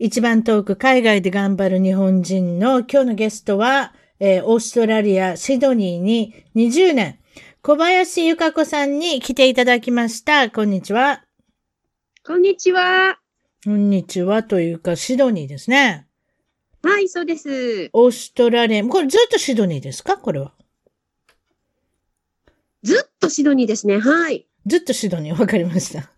一番遠く海外で頑張る日本人の今日のゲストは、えー、オーストラリア・シドニーに20年、小林ゆか子さんに来ていただきました。こんにちは。こんにちは。こんにちはというか、シドニーですね。はい、そうです。オーストラリア、これずっとシドニーですか？これは。ずっとシドニーですね。はい。ずっとシドニー、わかりました。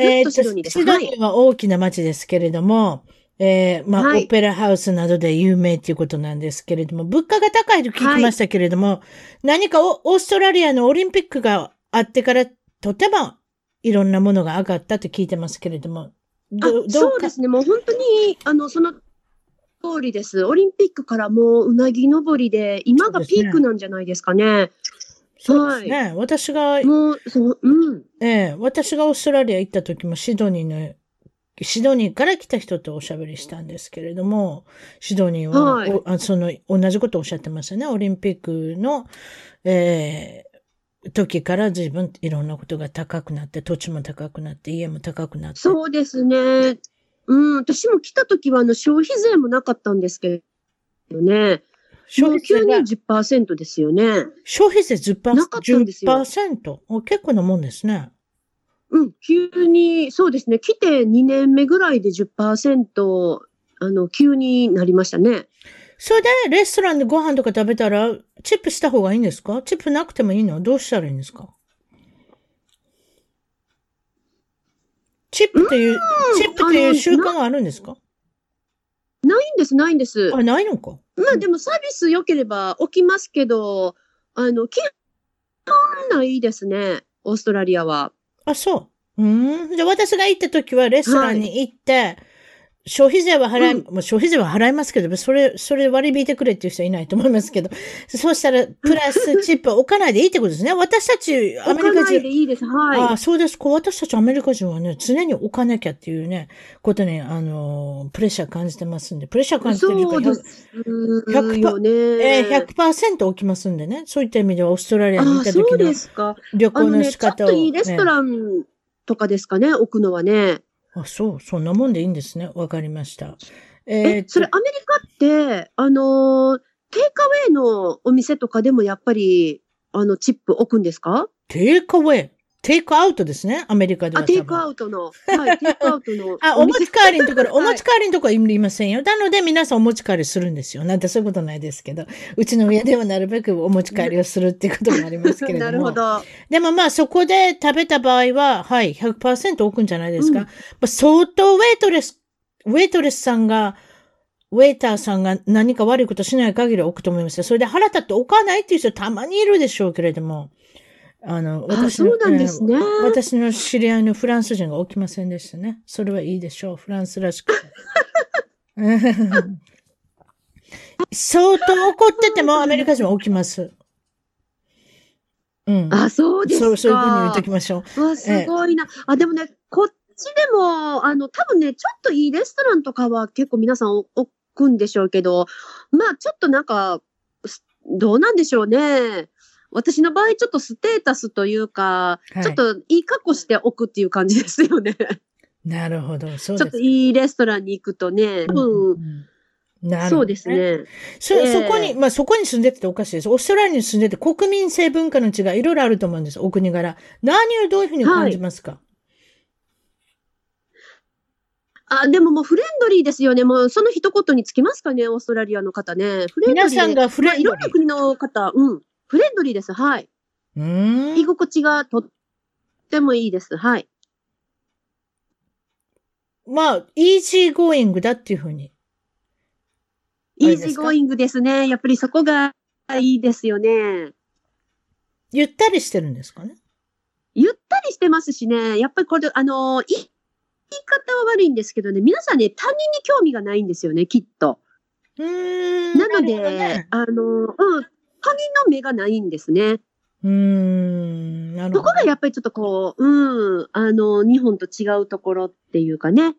えー、シドニーです。シドニーは大きな街ですけれども、えー、まあ、はい、オペラハウスなどで有名ということなんですけれども、物価が高いと聞きましたけれども、はい、何かオーストラリアのオリンピックがあってから、とてもいろんなものが上がったと聞いてますけれども、どそうですね。もう本当に、あの、その通りです。オリンピックからもううなぎ登りで、今がピークなんじゃないですかね。そうですね。はい、私が、もう、そう、うん。ええ私がオーストラリア行った時もシドニーの、シドニーから来た人とおしゃべりしたんですけれども、シドニーは、はい、あその、同じことをおっしゃってましたね。オリンピックの、ええ時から随分いろんなことが高くなって、土地も高くなって、家も高くなって。そうですね。うん、私も来た時はあの消費税もなかったんですけどね。消費税が10%ですよね。消費税 10%? なかったんですよ。10%? 結構なもんですね。うん、急に、そうですね。来て2年目ぐらいで10%、あの、急になりましたね。それで、レストランでご飯とか食べたら、チップした方がいいんですか？チップなくてもいいの？どうしたらいいんですか？チップっていう、チップっていう習慣はあるんですか？ないんです、ないんです。あ、ないのか。まあでもサービス良ければ起きますけど、あの、基本ないですね、オーストラリアは。あ、そう。うん。じゃ私が行った時はレストランに行って、はい消費税は払い、うん、消費税は払いますけど、それ、それ割り引いてくれっていう人はいないと思いますけど、そうしたら、プラスチップ置かないでいいってことですね。私たち、アメリカ人。置かないでいいです。はい。あそうです。こう、私たちアメリカ人はね、常に置かなきゃっていうね、ことに、あの、プレッシャー感じてますんで、プレッシャー感じてるかそうですよね。えー、100%置きますんでね。そういった意味では、オーストラリアに行った時の旅行の仕方を、ね、ちょっといいレストランとかですかね、置くのはね。あ、そう、そんなもんでいいんですね。わかりました。えー、それアメリカって、あの、テイクアウェイのお店とかでもやっぱり、あの、チップ置くんですか？テイクアウェイテイクアウトですね、アメリカでは。あ、テイクアウトの。はい、テイクアウトの。あ、お持ち帰りのところ、お持ち帰りのところはいりませんよ。なので皆さんお持ち帰りするんですよ。なんてそういうことないですけど。うちの親ではなるべくお持ち帰りをするっていうこともありますけれども。なるほど。でもまあそこで食べた場合は、はい、100%置くんじゃないですか。うん、ま相当ウェイトレス、ウェイトレスさんが、ウェイターさんが何か悪いことしない限り置くと思いますよ。それで腹立って置かないっていう人たまにいるでしょうけれども。あの、私の、ね、私の知り合いのフランス人が起きませんでしたね。それはいいでしょう。フランスらしく。相当怒ってても アメリカ人は起きます。うん。あ、そうですか。そう、そういうふうに言っときましょう。わ、すごいな。あ、でもね、こっちでも、あの、多分ね、ちょっといいレストランとかは結構皆さん置くんでしょうけど、まあ、ちょっとなんか、どうなんでしょうね。私の場合、ちょっとステータスというか、はい、ちょっといい格好しておくっていう感じですよね。なるほど。そうですちょっといいレストランに行くとね。うん。うんね、そうですね。そ、えー、そこに、まあ、そこに住んでておかしいです。オーストラリアに住んでて国民性文化の違い、いろいろあると思うんです。お国柄。何をどういうふうに感じますか、はい、あ、でももうフレンドリーですよね。もうその一言につきますかね、オーストラリアの方ね。フレンドリー皆さんがフレンドリーまあいろんな国の方、うん。フレンドリーです。はい。うーん。居心地がとってもいいです。はい。まあ、イージーゴーイングだっていうふうに。イージーゴーイングですね。やっぱりそこがいいですよね。ゆったりしてるんですかね？ゆったりしてますしね。やっぱりこれ、あの、い言い方は悪いんですけどね、皆さんね、他人に興味がないんですよね、きっと。うーん。なので、ねあの、うん、他人の目がないんですね。うーん。なるほどそこがやっぱりちょっとこう、うん、あの、日本と違うところっていうかね。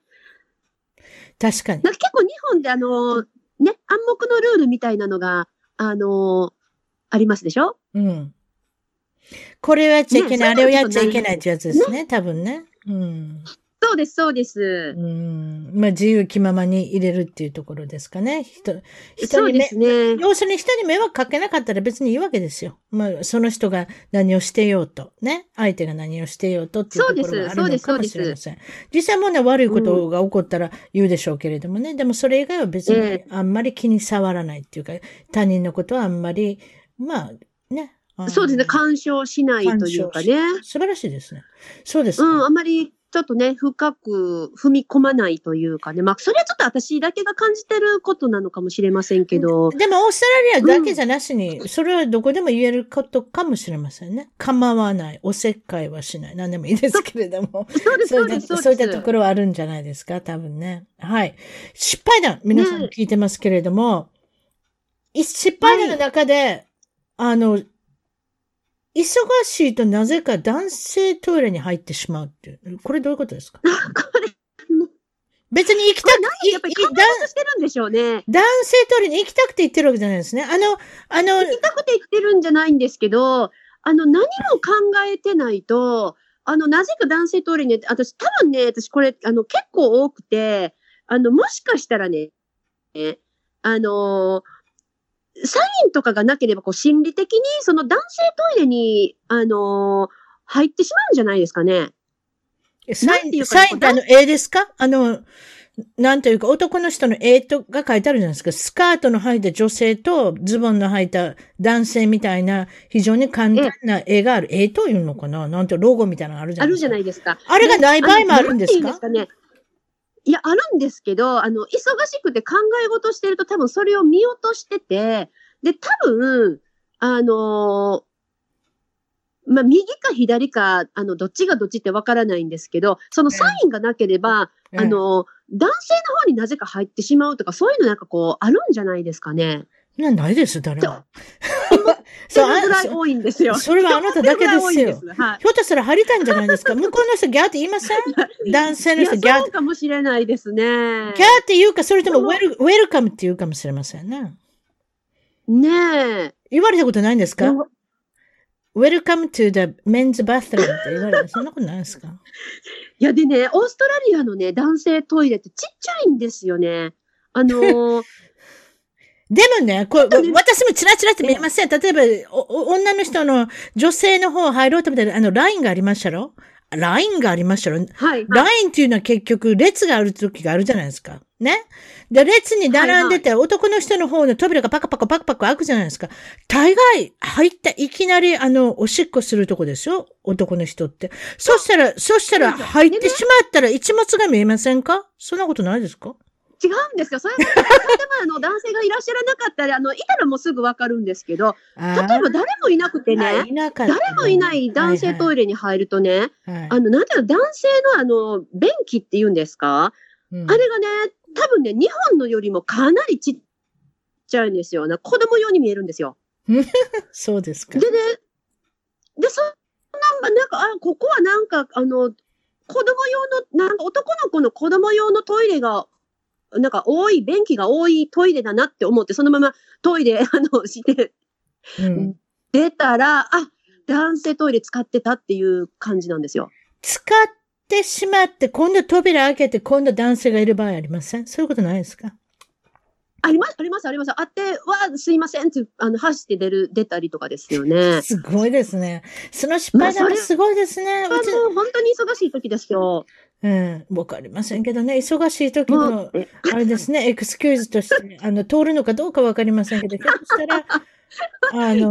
確かに。なんか結構日本であの、ね、暗黙のルールみたいなのが、あの、ありますでしょ？うん。これをやっちゃいけない、あねれをやっちゃいけないってやつですね、多分ね。うん。そうです、そうです。うん。まあ、自由気ままに入れるっていうところですかね。人、人にめそうですね。要するに人に迷惑かけなかったら別にいいわけですよ。まあ、その人が何をしてようと、ね。相手が何をしてようとっていうところがあるのかもしれません。実際もね、悪いことが起こったら言うでしょうけれどもね。でもそれ以外は別えにあんまり気に障らないっていうか、他人のことはあんまり、まあ、ね。そうですね。干渉しないというかね。素晴らしいですね。そうですか。うん、あんまりちょっとね、深く踏み込まないというかね。まあ、それはちょっと私だけが感じてることなのかもしれませんけど。でも、オーストラリアだけじゃなしに、それはどこでも言えることかもしれませんね。構わない。おせっかいはしない。何でもいいですけれども。そうです、そうです、そういった。ところはあるんじゃないですか？多分ね。はい。失敗談、皆さんね聞いてますけれども、い失敗談の中で、あの、忙しいとなぜか男性トイレに入ってしまうっていう。これどういうことですか？別に行きたく、いやっぱりしてるんでしょうね。男性トイレに行きたくて行ってるわけじゃないですね。あの、あの、行きたくて言ってるんじゃないんですけど、あの、何も考えてないと、あの、なぜか男性トイレに、私、多分ね、私これ、あの、結構多くて、あの、もしかしたらね、ねあのサインとかがなければ、こう、心理的に、その男性トイレに、あの入ってしまうんじゃないですかね。サイン、なんていうかサインってあの、絵ですか？あの、なんというか、男の人の絵とが書いてあるじゃないですか。スカートの履いた女性とズボンの履いた男性みたいな、非常に簡単な絵がある。絵というのかな？なんてロゴみたいなのあるじゃあるじゃないですか。ないですか。あれがない場合もあるんですか？であのなんていうんですかね。いや、あるんですけど、あの、忙しくて考え事してると多分それを見落としてて、で、多分、あのーまあ、右か左か、あの、どっちがどっちってわからないんですけど、そのサインがなければ、うんあの、男性の方になぜか入ってしまうとか、そういうのなんかこう、あるんじゃないですかね。なないです、誰も。そそう、あれぐらい多いんですよ。それはあなただけですよ。はい。ひょっとしたら入りたいんじゃないですか向こうの人ギャーって言いません？男性の人ギャーってそうかもしれないですね。ギャーって言うか、それともウェル、ウェルカムって言うかもしれませんね。ねえ。言われたことないんですか？い ?Welcome to the men's bathroom って言われた。そんなことないですか？や、でね、オーストラリアのね、男性トイレってちっちゃいんですよね。あのー でもね、こ私もチラチラって見えません。例えば、女の人の女性の方入ろうと思ったら、あの、ラインがありましたろ？ラインがありましたろ？はい、はい。ラインっていうのは結局、列がある時があるじゃないですか。ね？で、列に並んでて、男の人の方の扉がパカパカパカパカ開くじゃないですか。大概、入った、いきなり、あの、おしっこするとこですよ。男の人って。そしたら、そしたら、入ってしまったら、一物が見えませんか？そんなことないですか？違うんですかそれは、例えばあの、男性がいらっしゃらなかったら、あの、いたらもうすぐわかるんですけど、例例えば誰もいなくてね、誰もいない男性トイレに入るとね、レ。はいあの、なんていうの、男性のあの、便器って言うんですか、うんあれがね、多分ね、日本のよりもかなりちっちゃいんですよ。な子供用に見えるんですよ。そうですか。でね、で、そんな、なんか、あ、ここはなんか、あの、子供用の、なんか男の子の子供用のトイレが、なんか多い、便器が多いトイレだなって思って、そのままトイレ、あの、して、うん出たら、あ、男性トイレ使ってたっていう感じなんですよ。使ってしまって、今度扉開けて、今度男性がいる場合ありません？そういうことないですか？あります、あります、あります。あって、わ、すいませんって、あの、走って出る、出たりとかですよね。すごいですね。その失敗談もすごいですね。あうちの、本当に忙しい時ですよ。うん。わかりませんけどね、忙しい時の、あれですね、エクスキューズとして、あの、通るのかどうかわかりませんけど、ひょっとしたら、あの、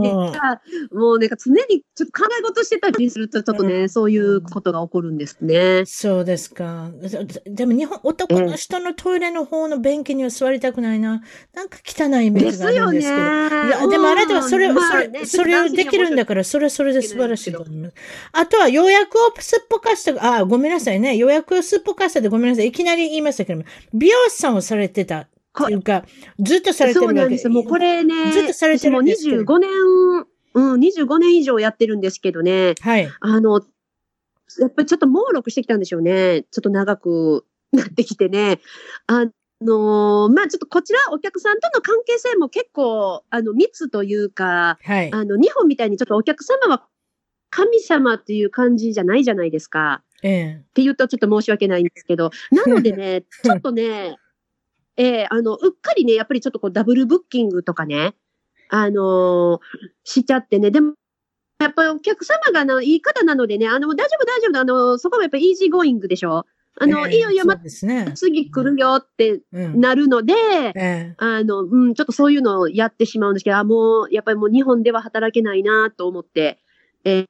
もうなんか常にちょっと考え事してたりすると、ちょっとね、そういうことが起こるんですね。そうですか。ででも日本、男の人のトイレの方の便器には座りたくないな。なんか汚いイメージがあるん。ですけど。いや、でもあれではそれ、うんまあそれ、ねそれをできるんだから、それはそれで素晴らしいと思います。あとは予約をすっぽかした、あ、ごめんなさいね。予約をすっぽかしたでごめんなさい。いきなり言いましたけども、美容師さんをされてたっていうか、ずっとされてるそうなんです。もうこれね、ずっとされてるんですけど私もう25年、うん、25年以上やってるんですけどね、はい。あの、やっぱりちょっと猛録してきたんでしょうね。ちょっと長くなってきてね。あのまあちょっとこちらお客さんとの関係性も結構、あの、密というか、はい。あの、日本みたいにちょっとお客様は神様っていう感じじゃないじゃないですか。ええ。って言うとちょっと申し訳ないんですけど、なのでね、ちょっとね、えーあの、うっかりね、やっぱりちょっとこうダブルブッキングとかね、あのーしちゃってね、でも、やっぱりお客様があのいい方なのでね、あの、大丈夫大丈夫、あの、そこもやっぱりイージーゴーイングでしょ？あの、ええいいよいいよ、まね。次来るよってうん。なるので、ええ。あの、うん、ちょっとそういうのをやってしまうんですけど、あ、もう、やっぱりもう日本では働けないなと思って、えー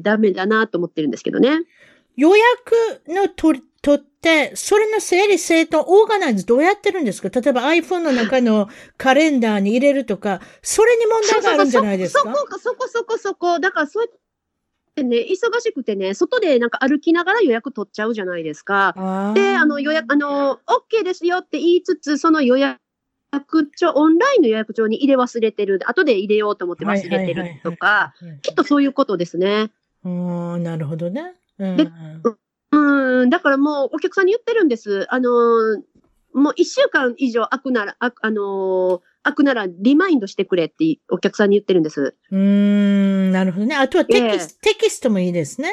ダメだなと思ってるんですけどね。予約の取り、取って、それの整理整頓、オーガナイズどうやってるんですか？例えば iPhone の中のカレンダーに入れるとか、それに問題があるんじゃないですか？そこか、そこそこそこ。だからそうやってね、忙しくてね、外でなんか歩きながら予約取っちゃうじゃないですか。で、あの予約、あの、OK ですよって言いつつ、その予約帳、オンラインの予約帳に入れ忘れてる。後で入れようと思って忘れてるとか、はいきっとそういうことですね。うーん、なるほどね。うんでうん、だからもうお客さんに言ってるんです。あのーもう一週間以上空くなら、ああのー空くならリマインドしてくれってお客さんに言ってるんです。うーん、なるほどね。あとはテキステキストもいいですね。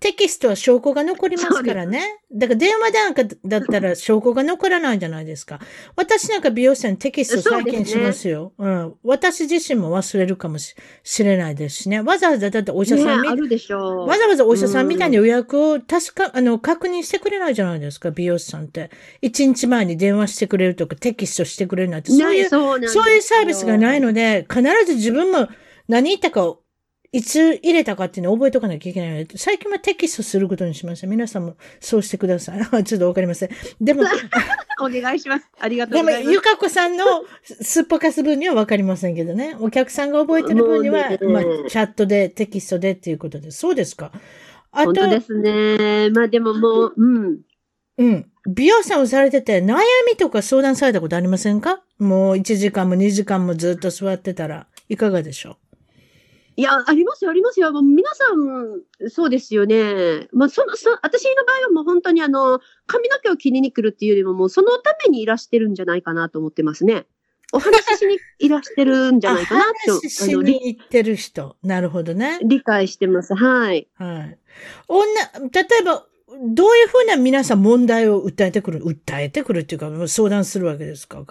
テキストは証拠が残りますからね。だから電話なんかだったら証拠が残らないじゃないですか。私なんか美容師さんにテキスト再建しますよ。うん。私自身も忘れるかもししれないですしね。わざわざだってお医者ねさんみ、あるでしょう。わざわざお医者さんみたいに予約を確か、あの、確認してくれないじゃないですか、美容師さんって。一日前に電話してくれるとかテキストしてくれるなんて、そういうね、そうそういうサービスがないので、必ず自分も何言ったかを、いつ入れたかっていうのを覚えとかなきゃいけないので、最近はテキストすることにしました。皆さんもそうしてください。ちょっとわかりません。でも、お願いします。ありがとうでも、ございます。ゆかこさんのすっぽかす分にはわかりませんけどね。お客さんが覚えてる分には、もうねまあ、チャットで、テキストでっていうことで。そうですか。あと、本当ですね。まあでももう、うん。うん。美容師さんをされてて、悩みとか相談されたことありませんか？もう1時間も2時間もずっと座ってたら、いかがでしょいや、ありますよ、ありますよ。もう皆さん、そうですよね。まあ、その、そ、私の場合はもう本当にあの、髪の毛を切りに来るっていうよりも、もうそのためにいらしてるんじゃないかなと思ってますね。お話ししにいらしてるんじゃないかなと、話しあの、理に行ってる人。なるほどね。理解してます。はい。はい。女、例えば、どういうふうな皆さん問題を訴えてくる、訴えてくるっていうか、相談するわけですか？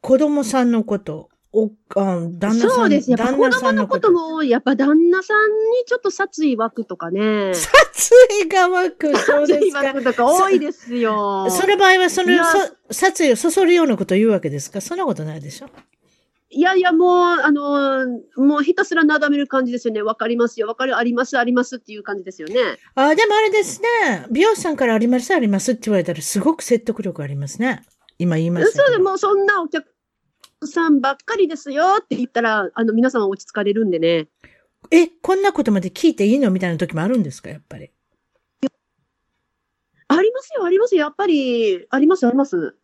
子供さんのこと、お、あ旦那さんそうです。やっぱ旦子供那さんのことと。も、やっぱ旦那さんにちょっと殺意湧くとかね。殺意が湧く、そうで殺意すか湧。くとか多いですよ。その場合は、そのそ殺意をそそるようなことを言うわけですか？そんなことないでしょ？いやいや、もう、あの、もうひたすらなだめる感じですよね。わかりますよ。わかる、あります、ありますっていう感じですよね。あ、でもあれですね。美容師さんからあります、ありますって言われたら、すごく説得力ありますね。今言いました。そうでもうそんなお客さんばっかりですよって言ったら、あの、皆さん落ち着かれるんでね。え、こんなことまで聞いていいのみたいな時もあるんですかやっぱり？ありますよ、ありますよ。やっぱり、あります、あります。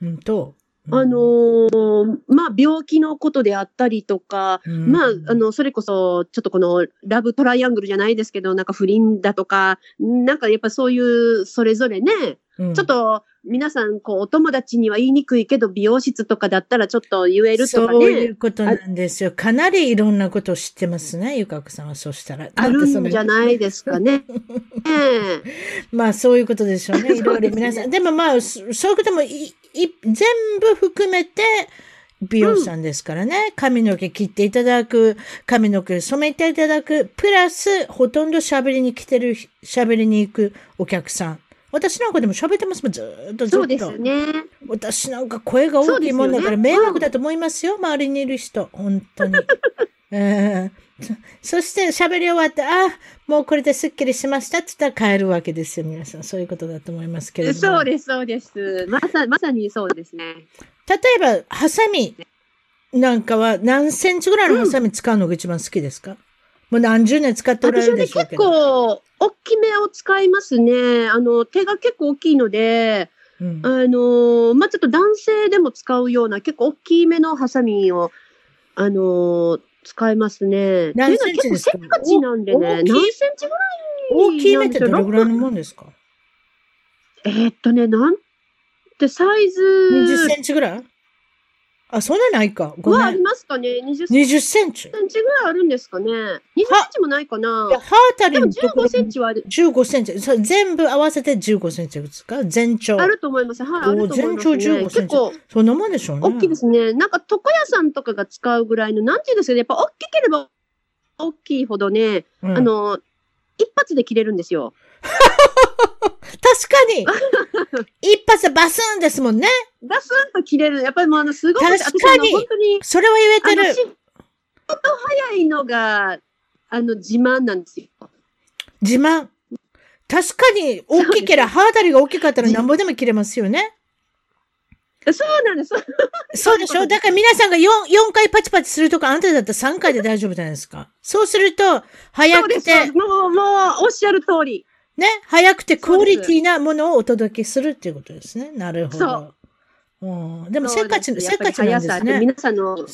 うんと。あのーまあ、病気のことであったりとか、うんまあ、あの、それこそ、ちょっとこの、ラブトライアングルじゃないですけど、なんか不倫だとか、なんかやっぱそういう、それぞれね、うんちょっと、皆さん、こう、お友達には言いにくいけど、美容室とかだったらちょっと言えるとかそういねう、ことなんですよ。かなりいろんなことを知ってますね、ゆかこさんは。そしたら。あるんじゃいないですかね。ええまあ、そういうことでしょうね。いろいろ皆さん。でもまあ、そそういうこともい、い、全部含めて、美容師さんですからね。髪の毛切っていただく、髪の毛染めていただく、プラス、ほとんど喋りに来てる、喋りに行くお客さん。私なんかでも喋ってますもん、ずーっとずっと。そうですね。私なんか声が大きいもんだから迷惑だと思いますよ、周りにいる人。本当に。えーそそして喋り終わって、あ、もうこれですっきりしましたって言ったら帰るわけですよ、皆さん。そういうことだと思いますけれども。そうです、そうです。まさ、まさにそうですね。例えば、ハサミなんかは何センチぐらいのハサミ使うのが一番好きですか、もう何十年使っておられ私はね、結るでしょうけど。構、大きめを使いますね。あの、手が結構大きいので、うんあのーまあ、ちょっと男性でも使うような結構大きめのハサミを、あのー使いますね。何センチですか？せっかちなんでね。何センチぐらい？大きい目ってどれぐらいのもんですか？えーっとね、なんてサイ ?20 ズセンチぐらい？あ、そんなないか。ごはありめん。ますかね ?20 セン20センチ。いチぐらいあるんですかね ?20 センチもないかなや、歯あたりでものところ15センチはある15センチ。全部合わせて15センチですか全長あ。ると思います。はい、あると思います、全長15ね。センチ結構そんなもんでしょうね。大きいですね。なんか床屋さんとかが使うぐらいの、なんていうんですかね、やっぱ大きければ大きいほどね、うんあの、一発で切れるんですよ。確かに一発でバスンですもんね。ガスンと切れる。やっぱりもうあの、すごく、確かに本当に、それは言えてる。仕事早いのが、あの、自慢なんですよ。自慢。確かに、大きければ、歯あたりが大きかったらなんぼでも切れますよね。そうなんです。そうでしょ？だから皆さんが 4, 4回パチパチするとか、あんただったら3回で大丈夫じゃないですか。そうすると、早くて、もう、もう、おっしゃる通り。ね、早くてクオリティなものをお届けするっていうことですね。なるほど。うん、でもせっかち、せっかちなんですね。皆さんの、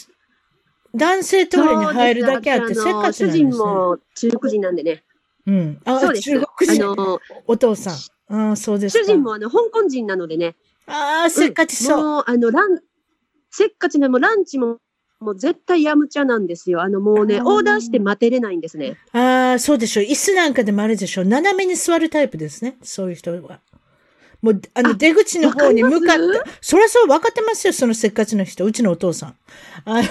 男性トイレに入るだけあって、せっかちなんですね。主人も中国人なんでね。うん。あ、そうです。中国人。あの、お父さん。ああ、そうですか。主人もあの、香港人なのでね。ああ、せっかちそう。もう、あの、ラン、せっかちね、もうランチも、もう絶対やむちゃなんですよ。あの、もうね、オーダーして待てれないんですね。ああ、そうでしょう。椅子なんかでもあれでしょう。斜めに座るタイプですね。そういう人は。もう、あの、あ出口の方に向かって、そりゃそう分かってますよ。そのせっかちの人。うちのお父さん。あの、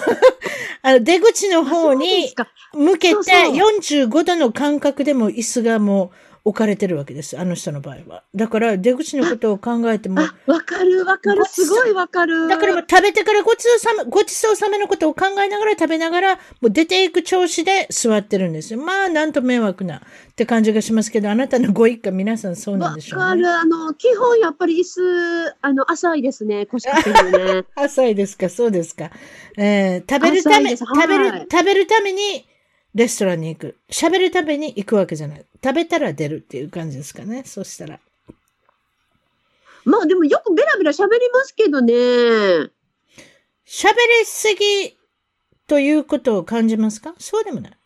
あの出口の方に向けてそうそう45度の間隔でも椅子がもう置かれてるわけです。あの人の場合は。だから、出口のことを考えても、あ、わかるわかる。すごいわかる。だから食べてからごちそうさま、ごちそうさまのことを考えながら食べながら、もう出ていく調子で座ってるんですよ。まあ、なんと迷惑なって感じがしますけど、あなたのご一家皆さんそうなんわでしょうね。かる。あの、基本やっぱり椅子、あの、浅いですね。腰掛けるね。浅いですか、そうですか。えー食べるため、食べる、はい食べるためにレストランに行く。喋るために行くわけじゃない。食べたら出るっていう感じですかね。そしたら。まあでもよくベラベラ喋りますけどね。喋りすぎということを感じますか？そうでもない。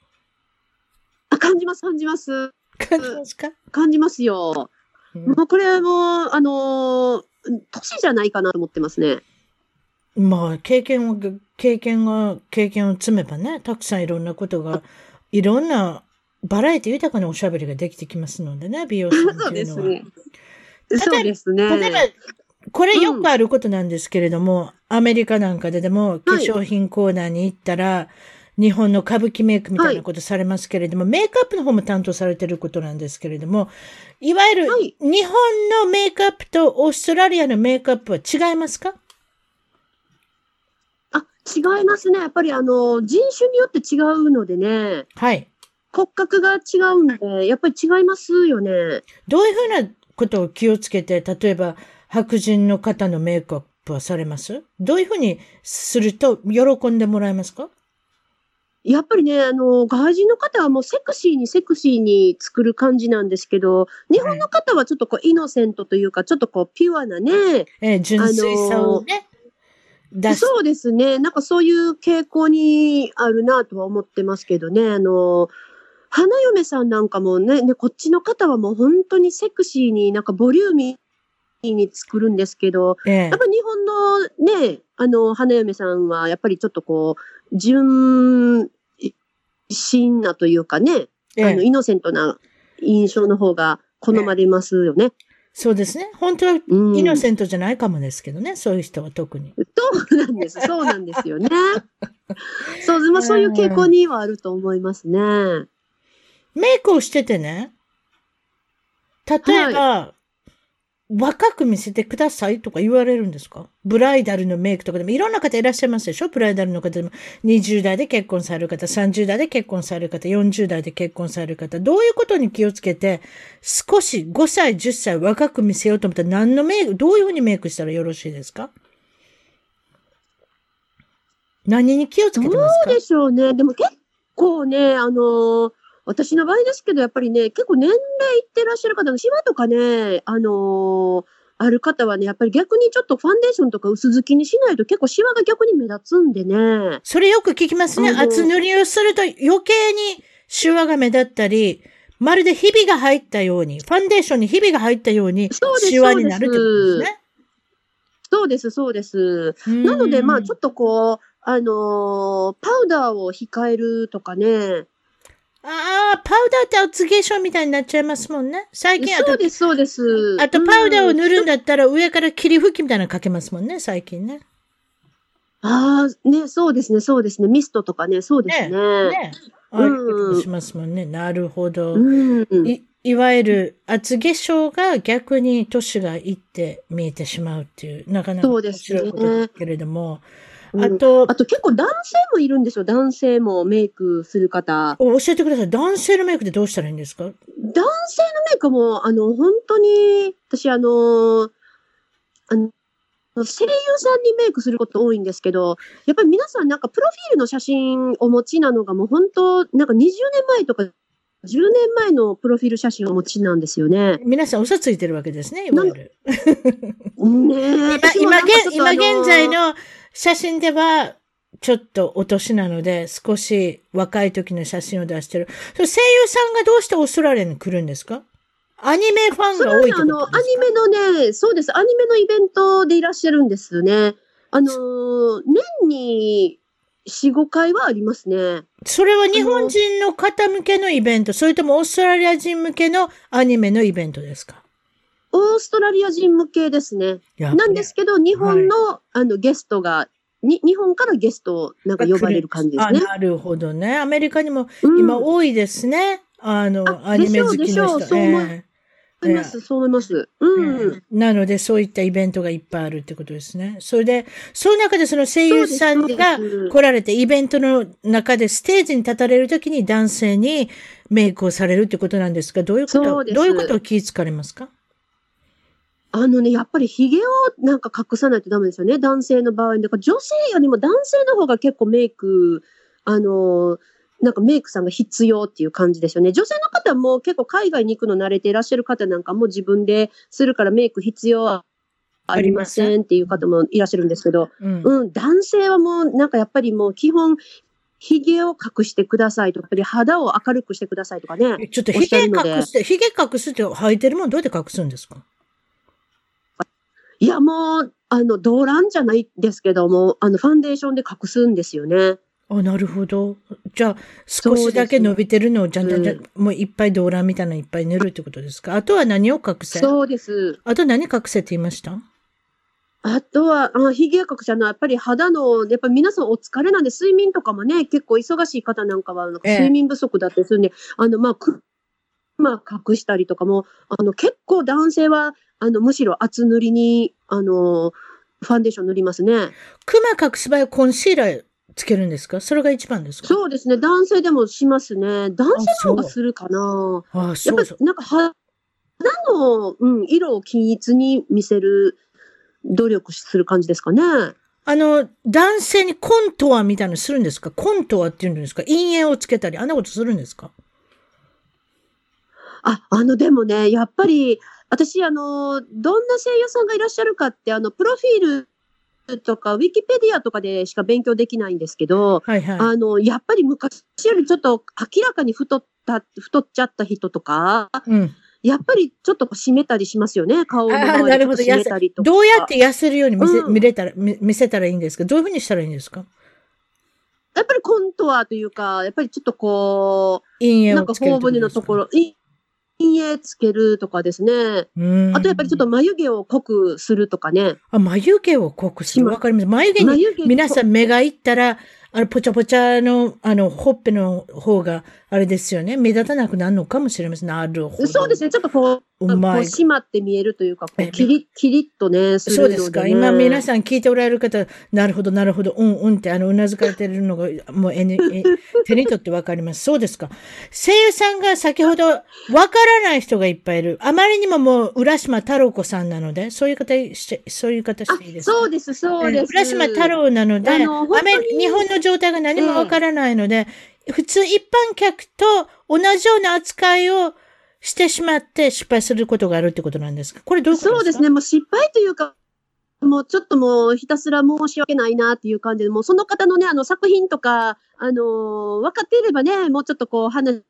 あ、感じます、感じます。感じますか、感じますよ。うんもうこれはもう、あのー年じゃないかなと思ってますね。まあ、経験を、経験が、経験を積めばね、たくさんいろんなことが、いろんな、バラエティ豊かなおしゃべりができてきますのでね、美容師さんっていうのは。ね。そうですね。例えば、これよくあることなんですけれども、アメリカなんかででも化粧品コーナーに行ったら、日本の歌舞伎メイクみたいなことされますけれども、メイクアップの方も担当されてることなんですけれども、いわゆるはい日本のメイクアップとオーストラリアのメイクアップは違いますか？あ、違いますね。やっぱりあの、人種によって違うのでね、はい。骨格が違うので、やっぱり違いますよね。どういうふうなことを気をつけて、例えば白人の方のメイクアップはされます？どういうふうにすると喜んでもらえますか？やっぱりね、あの、外人の方はもうセクシーにセクシーに作る感じなんですけど、日本の方はちょっとこう、イノセントというか、ちょっとこう、ピュアなね、えー純粋さをね。そうですね。なんかそういう傾向にあるなとは思ってますけどね。あの、花嫁さんなんかもね、ね、こっちの方はもう本当にセクシーになんかボリューミーに作るんですけど、ええやっぱ日本のね、あの、花嫁さんはやっぱりちょっとこう、純真なというかね、えあの、えイノセントな印象の方が好まれますよね。そうですね。本当はうん。イノセントじゃないかもですけどね、そういう人は特に。そうなんです。そうなんですよね。そう、まあ、そういう傾向にはあると思いますね。メイクをしててね、例えば、若く見せてくださいとか言われるんですか？ブライダルのメイクとかでも。いろんな方いらっしゃいますでしょ？ブライダルの方でも。20代で結婚される方、30代で結婚される方、40代で結婚される方、どういうことに気をつけて、少し5歳、10歳若く見せようと思ったら何のメイク、どういうふうにメイクしたらよろしいですか？何に気をつけてますか？どうでしょうね。でも結構ね、あのー私の場合ですけど、やっぱりね、結構年齢いってらっしゃる方のシワとかね、あのーある方はね、やっぱり逆にちょっとファンデーションとか薄付きにしないと結構シワが逆に目立つんでね。それよく聞きますね。厚塗りをすると余計にシワが目立ったり、まるでひびが入ったように、ファンデーションにひびが入ったようにそうですシワになるってことですね。そうです、そうです。なので、まあちょっとこう、あのーパウダーを控えるとかね。ああ、パウダーって厚化粧みたいになっちゃいますもんね。最近あと、そうです、そうです。あとパウダーを塗るんだ。だったら上から霧吹きみたいなのかけますもんね、最近ね。ああ、ね、そうですね、そうですね。ミストとかね、そうですね。ね。ああいうんもしますもんね。なるほど。うん。いいわゆる厚化粧が逆に年がいって見えてしまうっていう、なかなか面そうですね白いことですけれども、うんあと、あと結構男性もいるんですよ。男性もメイクする方。お教えてください。男性のメイクってどうしたらいいんですか？男性のメイクも、あの、本当に、私、あの、あの、声優さんにメイクすること多いんですけど、やっぱり皆さんなんかプロフィールの写真お持ちなのがもう本当、なんか20年前とか10年前のプロフィール写真をお持ちなんですよね。皆さん嘘ついてるわけですね、いわゆる。ねえ今、今現在あの写真では、ちょっとお年なので、少し若い時の写真を出してる。声優さんがどうしてオーストラリアに来るんですか？アニメファンが多いあの、アニメのね、そうです。アニメのイベントでいらっしゃるんですね。あのー、年に4、5回はありますね。それは日本人の方向けのイベント、それともオーストラリア人向けのアニメのイベントですか？オーストラリア人向けですね。なんですけど、日本の、あのゲストが、に日本からゲストをなんか呼ばれる感じですねあ、。なるほどね。アメリカにもうん今多いですね。あの、あアニメ好きのでしょう人。でしょうそう思いえ思います、そう思います。うん。えなので、そういったイベントがいっぱいあるってことですね。それで、その中でその声優さんが来られて、イベントの中でステージに立たれるときに男性にメイクをされるってことなんですが、どういうことどういうことを気づかれますか？あのね、やっぱり髭をなんか隠さないとダメですよね。男性の場合だから女性よりも男性の方が結構メイク、あのーなんかメイクさんが必要っていう感じですよね。女性の方も結構海外に行くの慣れていらっしゃる方なんかも自分でするからメイク必要はありませんっていう方もいらっしゃるんですけど、うん。うん、男性はもうなんかやっぱりもう基本、髭を隠してくださいとか、やっぱり肌を明るくしてくださいとかね。ちょっと髭隠して、髭隠すって履いてるもんどうやって隠すんですか？いや、もう、あの、動乱じゃないですけども、あの、ファンデーションで隠すんですよね。あ、なるほど。じゃあ、少しだけ伸びてるのを、じゃんじゃんじゃん、もういっぱい動乱みたいなのいっぱい塗るってことですか？あとは何を隠せ？そうです。あと何隠せって言いました？あとは、あ髭隠しのやっぱり肌の、やっぱり皆さんお疲れなんで、睡眠とかもね、結構忙しい方なんかは、なんかええ睡眠不足だったりするんで、あの、まあ、く、まあ、隠したりとかも、あの、結構男性は、あの、むしろ厚塗りに、あの、ファンデーション塗りますね。クマ隠す場合はコンシーラーつけるんですか？それが一番ですか？そうですね。男性でもしますね。男性の方がするかな。あそうそう。ぱりなんか肌の、うん、色を均一に見せる努力する感じですかね。あの、男性にコントワみたいなのするんですか？コントワって言うんですか？陰影をつけたり、あんなことするんですか？あ、あの、でもね、やっぱり、私、あの、どんな声優さんがいらっしゃるかって、あの、プロフィールとか、ウィキペディアとかでしか勉強できないんですけど、はいはい。あの、やっぱり昔よりちょっと明らかに太った、太っちゃった人とか、うん。やっぱりちょっと締めたりしますよね。顔の周なるほどりと締めたりとか。どうやって痩せるように見せ、うん見れたら、見見せたらいいんですか？どういうふうにしたらいいんですか？やっぱりコントアというか、やっぱりちょっとこ陰う、なんか頬骨のところ、い陰影つけるとかですね。うん。あとやっぱりちょっと眉毛を濃くするとかね。あ、眉毛を濃くする。わかります。眉毛に皆さん目がいったら、あの、ぽちゃぽちゃの、あの、ほっぺの方が、あれですよね。目立たなくなるのかもしれません。なるほど。そうですね。ちょっとここううまい。締まって見えるというか、こええうキリッ、キリッとね、する。そうですか。今皆さん聞いておられる方、なるほど、なるほど、うんうんって、あの、うなずかれてるのが、もうえ、ね、え 手に取ってわかります。そうですか。声優さんが先ほど、わからない人がいっぱいいる。あまりにももう、浦島太郎子さんなので、そういう方して、そういう方していいですか？そうです、そうです。浦島太郎なので、あの日本の状態が何もわからないので、普通一般客と同じような扱いをしてしまって失敗することがあるってことなんですか？これどういうことですか？そうですね、もう失敗というか、もうちょっともうひたすら申し訳ないなっていう感じで、もうその方のね、あの作品とか、あのー分かっていればね、もうちょっとこう話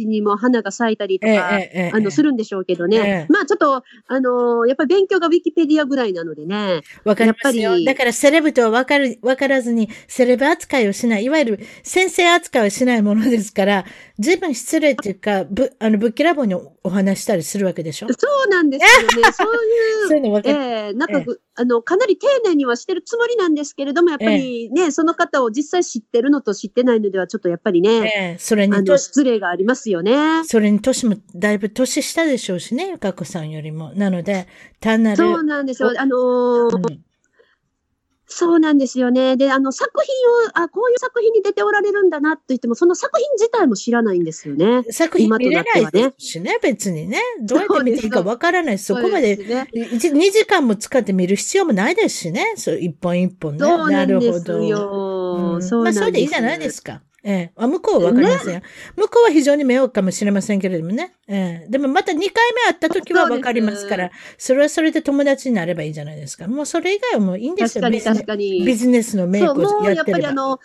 にも花が咲いたりとか、ええあの、するんでしょうけどね。ええまあちょっと、あのーやっぱり勉強がウィキペディアぐらいなのでね。わかりますよ。やっぱりだからセレブとはわかる、わからずにセレブ扱いをしない、いわゆる先生扱いをしないものですから、随分失礼っていうか、ぶ、あの、ぶっきらぼうにおお話したりするわけでしょ？そうなんですよね。そういうそういうのわかえる。えなんかぐ、あの、かなり丁寧にはしてるつもりなんですけれども、やっぱりね、その方を実際知ってるのと知ってないのでは、ちょっとやっぱりね、ええそれにとあの、、失礼がありますよね。それに年もだいぶ年下でしょうしね、ゆかこさんよりも。なので、単なる、そうなんですよ。あのーうんそうなんですよね。で、あの、作品を、あ、こういう作品に出ておられるんだなと言っても、その作品自体も知らないんですよね。作品見れないですしね、別にね。どうやって見ていいかわからないし、そこまでそうすね1、2時間も使って見る必要もないですしね。そう、一本一本ね。なるほど。うんそうなんです。まあ、それでいいじゃないですか。ええ。あ、向こうはわかりませんよ。向こうは非常に迷惑かもしれませんけれどもね。ええ。でもまた2回目会った時はわかりますから、それはそれで友達になればいいじゃないですか。もうそれ以外はもういいんですよ。確かにビジネ確かに。ビジネスのメイクをもうやっやってれば。ぱりあの、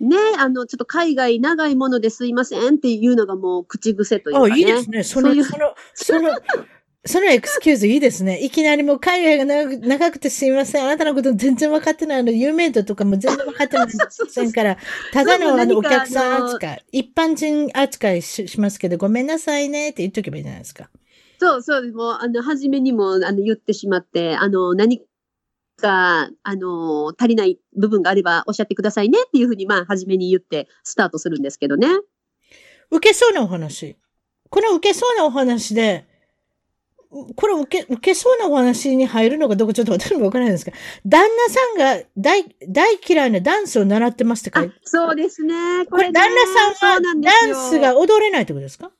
ね、あの、ちょっと海外長いものですいませんっていうのがもう口癖というか、あ、ね。いいですね。その、そういうその、その、そのエクスキューズいいですね。いきなりもう海外が長く長くてすいません。あなたのこと全然分かってない。の。有名度とかも全然分かってませんから、ただのあのお客さん扱い、一般人扱いししますけど、ごめんなさいねって言っとけばいいじゃないですか。そう。そう、もう、あの、初めにも、あの、言ってしまって、あの、何か、あの、足りない部分があればおっしゃってくださいねっていうふう。に、まあ、初めに言ってスタートするんですけどね。受けそうなお話。この受けそう。なお話で、これ受け、受けそうなお話に入るのかどうかちょっと私もわからないんですが、旦那さんが大、大嫌いなダンスを習ってますって書あいて、そうですね。ここれね旦那さんはダンスが踊れないってことですか？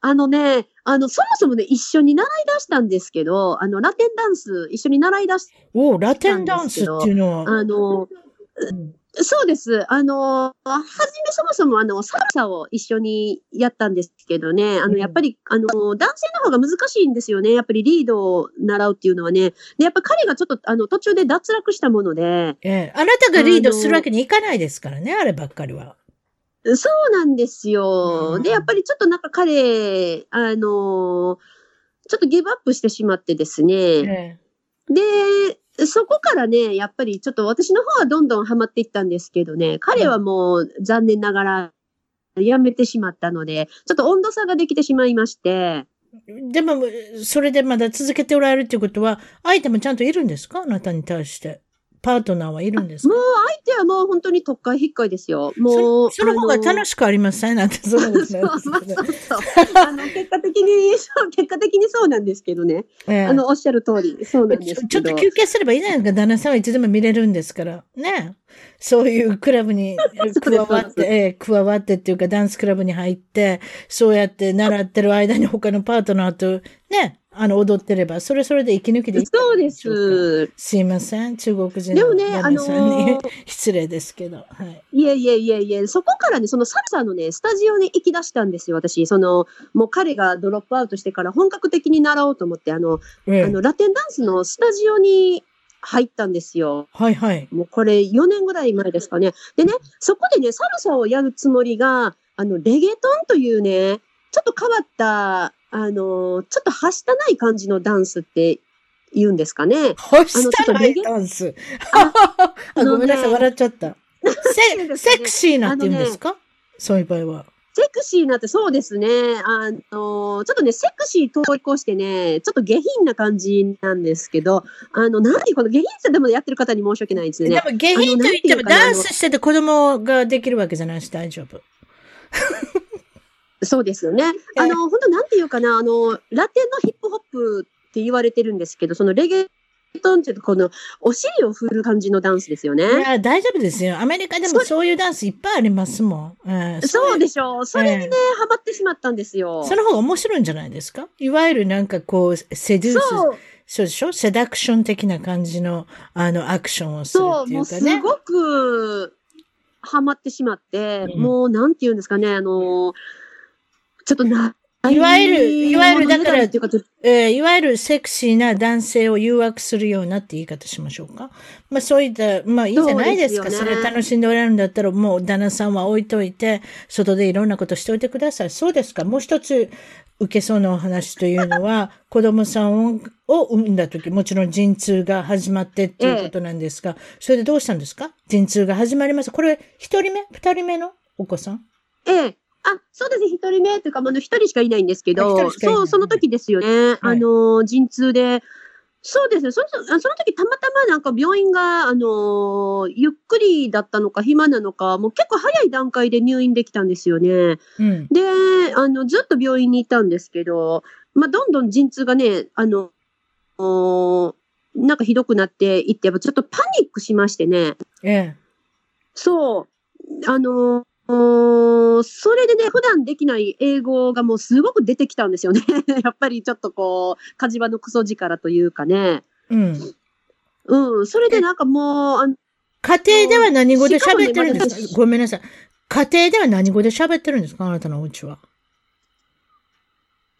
あのね、あの、そもそもね、一緒に習い出したんですけど、あの、ラテンダンス一緒に習い出し、おラテンダンスっていうのは。あの、うんそうです。あの、はじめそもそもあの、サルサを一緒にやったんですけどね、あの、うんやっぱり、あの、男性の方が難しいんですよね。やっぱりリードを習うっていうのはね。で、やっぱ彼がちょっと、あの、途中で脱落したもので、ええ、あなたがリードするわけにいかないですからね、あればっかりは。そうなんですよ。うんで、やっぱりちょっとなんか彼、あの、ちょっとギブアップしてしまってですね。ええで、そこからね、やっぱりちょっと私の方はどんどんハマっていったんですけどね、彼はもう残念ながらやめてしまったので、ちょっと温度差ができてしまいまして、でも、それでまだ続けておられるということは、相手もちゃんといるんですか？あなたに対して。パートナーはいるんですか？もう相手はもう本当に特会引っかいですよ。もう。そその方が楽ししくありません？なんて、そんなことないそうです けどそうそうそう。あの、結果的に、そう、結果的にそうなんですけどね。ええあの、おっしゃる通り、そうなんですけど。ちょっと休憩すればいいじゃないですか。旦那さんはいつでも見れるんですから。ね。そういうクラブに す加わって、ええ加わってっていうか、ダンスクラブに入って、そうやって習ってる間に他のパートナーと、ね、あの、踊ってれば、それそれで息抜きでいいそうで。す。すいません。中国人でもね、あのー 失礼ですけど。はい。いえいえいえいえ、そこからね、そのサルサのね、スタジオに行き出したんですよ、私。その、もう彼がドロップアウトしてから本格的に習おうと思って、あの、ええあの、ラテンダンスのスタジオに入ったんですよ。はいはい。もうこれ4年ぐらい前ですかね。でね、そこでね、サルサをやるつもりが、あの、レゲトンというね、ちょっと変わった、あの、ちょっとはしたない感じのダンスって言うんですかね。干したないダンス？あ あごめんなさい、笑っちゃった。セセクシーなって言うんですか？そういう場合は。セクシーなってそうですね。あの、ちょっとね、セクシー通り越してね、ちょっと下品な感じなんですけど、あの、何この下品さでもやってる方に申し訳ないですよね。でも下品と言ってもダンスしてて子供ができるわけじゃないし大丈夫。そうですよね。あの、本当なんていうかな、あの、ラテンのヒップホップって言われてるんですけど、そのレゲトンっていうと、この、お尻を振る感じのダンスですよね。いや、大丈夫ですよ。アメリカでもそういうダンスいっぱいありますもん。うんそうでしょう。それにね、ハマってしまったんですよ。その方が面白いんじゃないですか？いわゆるなんかこう、セデュース、そう、そうでしょ？セダクション的な感じの、あの、アクションをするそう、っていもうすうかね。ごく、ハマってしまって、うんもう、なんて言うんですかね、あの、ちょっとな、いわゆるいわゆるだからえーいわゆるセクシーな男性を誘惑するようなって言い方しましょうか。まあそういった、まあいいじゃないですか。そねれ楽しんでおられるんだったら、もう旦那さんは置いといて、外でいろんなことしておいてください。そうですか。もう一つ受けそうなお話というのは、子供さんをを産んだ時、もちろん陣痛が始まってっていうことなんですが、それでどうしたんですか？陣痛が始まります。これ、一人目？二人目のお子さん？ええ。あ、そうですね。一人目というか、まああの、一人しかいないんですけど、人しかいないそう、その時ですよね。あの、陣痛で、そうですね。そのその時たまたまなんか病院が、あの、ゆっくりだったのか暇なのか、もう結構早い段階で入院できたんですよね。うん。で、あの、ずっと病院にいたんですけど、まあ、どんどん陣痛がね、あの、おなんかひどくなっていって、やっぱちょっとパニックしましてね。ええ。そう。あのーそれでね、普段できない英語がもうすごく出てきたんですよね。やっぱりちょっとこう、火事場のクソ力というかね。うん。うん。それでなんかもう、家庭では何語で喋ってるんですしかもねかごめんなさい。家庭では何語で喋ってるんですか？あなたのお家は。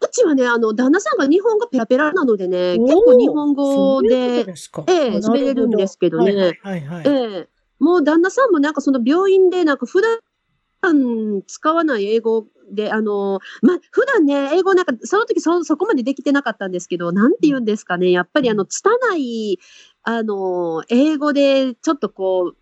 うちはね、あの、旦那さんが日本語ペラペラなのでね、結構日本語でと、で。ええ喋れるんですけどねはいはいはい。ええもう旦那さんもなんかその病院でなんか普段段使わない英語で、あの、まあ、普段ね、英語なんかその時そそこまでできてなかったんですけど、なんて言うんですかね、やっぱりあの、拙い、あの、英語でちょっとこう、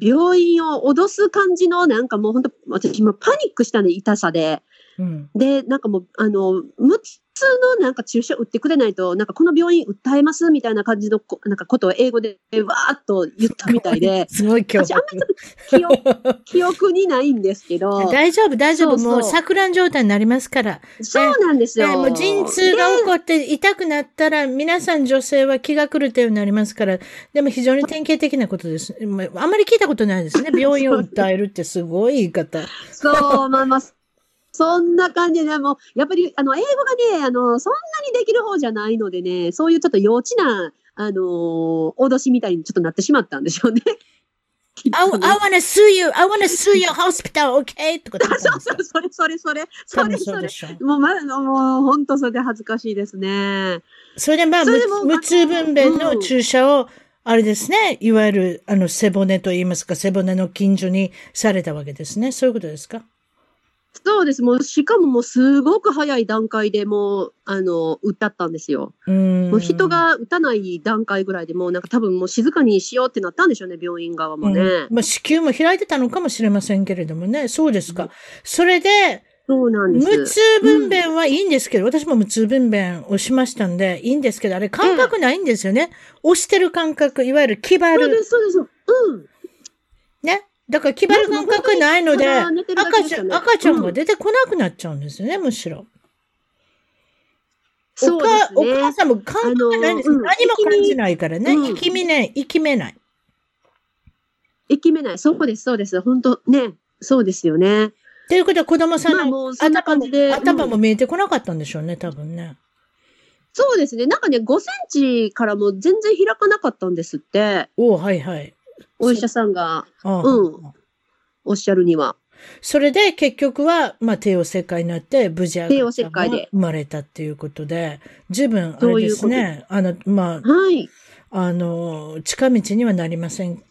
病院を脅す感じの、なんかもう本当私もパニックしたね、痛さで。うん。で、なんかもう、あの、6つのなんか注射打ってくれないと、なんかこの病院訴えますみたいな感じのこ、なんかことを英語でわーっと言ったみたいで、すごい今私あんまり記憶記憶にないんですけど、大丈夫、大丈夫。そうそうもう錯乱状態になりますから。そうなんですよ。えもう陣痛が起こって痛くなったら、皆さん女性は気が狂ったようになりますから、でも非常に典型的なことです。あんまり聞いたことないですね。病院を訴えるってすごい言い方。そう、まあまあ、そんな感じで、もう、やっぱり、あの、英語がね、あの、そんなにできる方じゃないのでね、そういうちょっと幼稚な、あの脅しみたいにちょっとなってしまったんでしょうね。I, と I ね wanna sue you, I wanna sue your hospital, okay? って言ったんそうそう、それ、それ、それ、それ、それ。そうでしょう。もう、ま、もう、本当それで恥ずかしいですね。それでまあ、無無痛分娩の注射を、あれですね、いわゆる、あの、背骨と言いますか、背骨の近所にされたわけですね。そういうことですか？そうです。もう、しかももう、すごく早い段階でもう、あの、歌ったんですよ。もう人が打たない段階ぐらいでもうなんか多分もう静かにしようってなったんでしょうね、病院側もね。うんまあ、子宮も開いてたのかもしれませんけれどもね。そうですか。それで、そうなんです。無痛分娩はいいんですけど、私も無痛分娩をしましたんで、いいんですけど、あれ感覚ないんですよね。押してる感覚、いわゆる気張る。そうです、そうです。うん。ね。だから気張る感覚ないので、赤ちゃん、赤ちゃんが出てこなくなっちゃうんですよね、むしろ。おそうかですね。お母さんも感覚ないんです、何も感じないからね。うん生きみね、生きめない。生きめない。そうです、そうです。本当ね。そうですよね。ということは子供さんまあの頭も頭うんも見えてこなかったんでしょうね、多分ね。そうですね。なんかね、5センチからも全然開かなかったんですって。おはいはい。お医者さんがああうんおっしゃるには。それで結局は、まあ、帝王切開になって、無事帝王切開がで生まれたっていうことで、十分あれですね。あの、まはい。あ、あの、近道にはなりません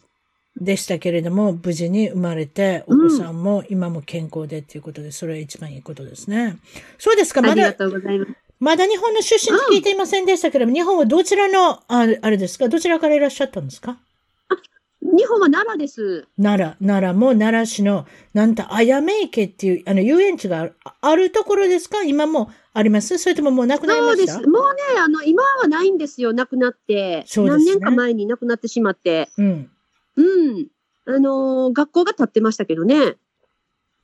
でしたけれども、無事に生まれて、お子さんも今も健康でっていうことで、それは一番いいことですね。そうですか、まだ、ありがとうございます。まだ日本の出身って聞いていませんでしたけれども、日本はどちらの、あれですか？どちらからいらっしゃったんですか？日本は奈良です。奈良、奈良も奈良市の、なんと、あやめ池っていう、あの、遊園地があるところですか？今もあります？それとももうなくなりました？そうです。もうね、あの、今はないんですよ。亡くなって。そうですね何年か前に亡くなってしまって。うん。うん。あのー学校が建ってましたけどね。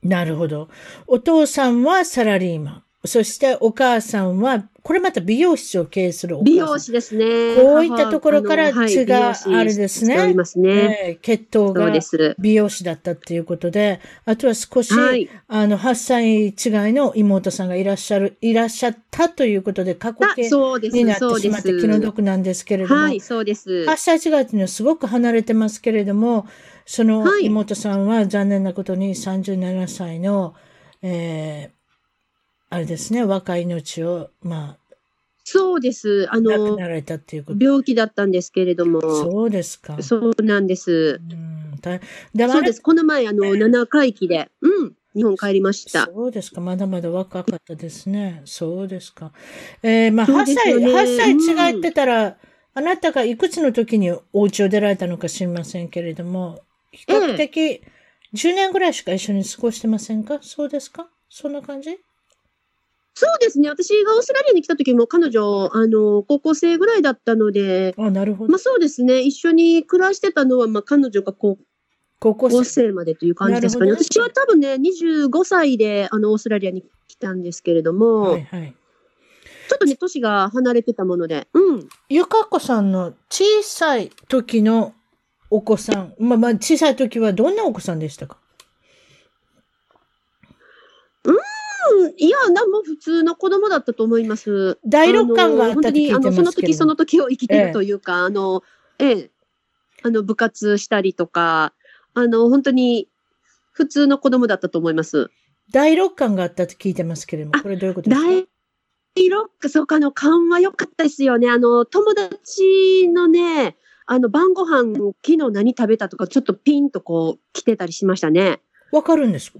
なるほど。お父さんはサラリーマン。そしてお母さんは、これまた美容室を経営するお母さん。美容師ですね。こういったところから母血があるですねはい美容師しておりますね。えー血統が。美容師だったっていうことで、あとは少し、はい。あの、8歳違いの妹さんがいらっしゃる、いらっしゃったということで、過去あ形になっ。てしまって気のす。毒なんですけれども、はい、そうです。8歳違いっていうのはすごく離れてますけれども、そのはい妹さんは残念なことに37歳の、えーあれですね、若い命を、まそうです。ああ、亡くのな、られたっていうこと。病気だったんですけれども。そうですか。そうなんです。うん、そうです。この前、あの、7回忌で、うん、日本帰りました。そうですか。まだまだ若かったですね。そうですか。えー、まあ、8そうです歳、よね8歳違ってたら、あなたがいくつの時にお家を出られたのか知りませんけれども、比較的10年ぐらいしか一緒に過ごしてませんか？そうですか？そんな感じ？そうですね。私がオーストラリアに来た時も彼女、あの、高校生ぐらいだったので、あ、なるほどまあ。そうですね。一緒に暮らしてたのは、まあ彼女が高高校校生。生までという感じですかね。なるほど私は多分ね、25歳で、あの、オーストラリアに来たんですけれども、はいはい。ちょっとね、年が離れてたもので、うん。ゆかこさんの小さい時のお子さん、まあまあ小さい時はどんなお子さんでしたかうんいや、なんも普通の子供だったと思います。第六感があったと聞いて本当に、あの、その時そ。の時を生きてるというか、あの、ええ、あの、部活したりとか、あの、本当に普通の子供だったと思います。第六感があったと聞いてますけれども、あこれどういうことですか？第六感、そうか、あの、勘は良かったですよね。あの、友達のね、あの、晩ご飯、昨日何食べたとか、ちょっとピンとこう、来てたりしましたね。わかるんですか？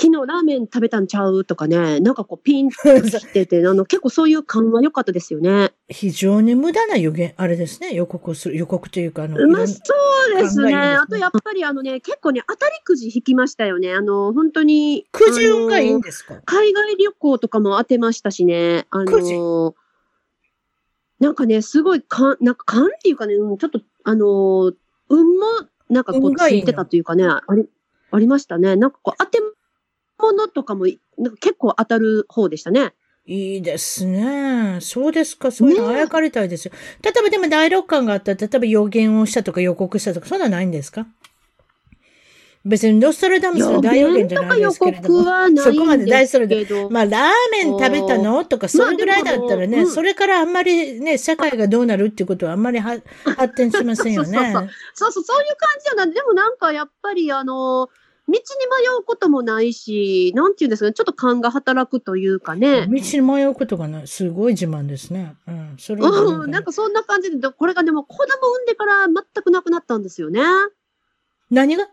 昨日ラーメン食べたんちゃう？とかね、なんかこう、ピンと来てて、あの、結構そういう勘は良かったですよね。非常に無駄な予言、あれですね、予告をする、予告というか、あの、まあ、そうですね。あと、やっぱりあのね、結構ね、当たりくじ引きましたよね。あの、本当に。くじ運がいいんですか？海外旅行とかも当てましたしね。あくじ？の、なんかね、すごい、かん、なんか、勘っていうかね、うんちょっと、あの、運も、なんかこう、ついてたというかね、あり、ありましたね。なんかこう、当て物とかも、なんか結構当たる方でしたね。いいですね。そうですか。そういうのあやかりたいですよ。例えばでも第六感があったら、例えば予言をしたとか予告したとか、そんなのないんですか？別にノストラダムスの大予言じゃないですけれども。そこまで大それで。まあ、ラーメン食べたのとか、それぐらいだったらね、まあそれからあんまりね、社会がどうなるっていうことはあんまりは発展しませんよね。そうそうそうそうそう、そういう感じじゃない。でもなんかやっぱりあの、道に迷うこともないし、なんていうんですかね、ちょっと勘が働くというかね。道に迷うことがない。すごい自慢ですね。うん。それううん、なんかそんな感じで、これがでも子供産んでから全くなくなったんですよね。何が？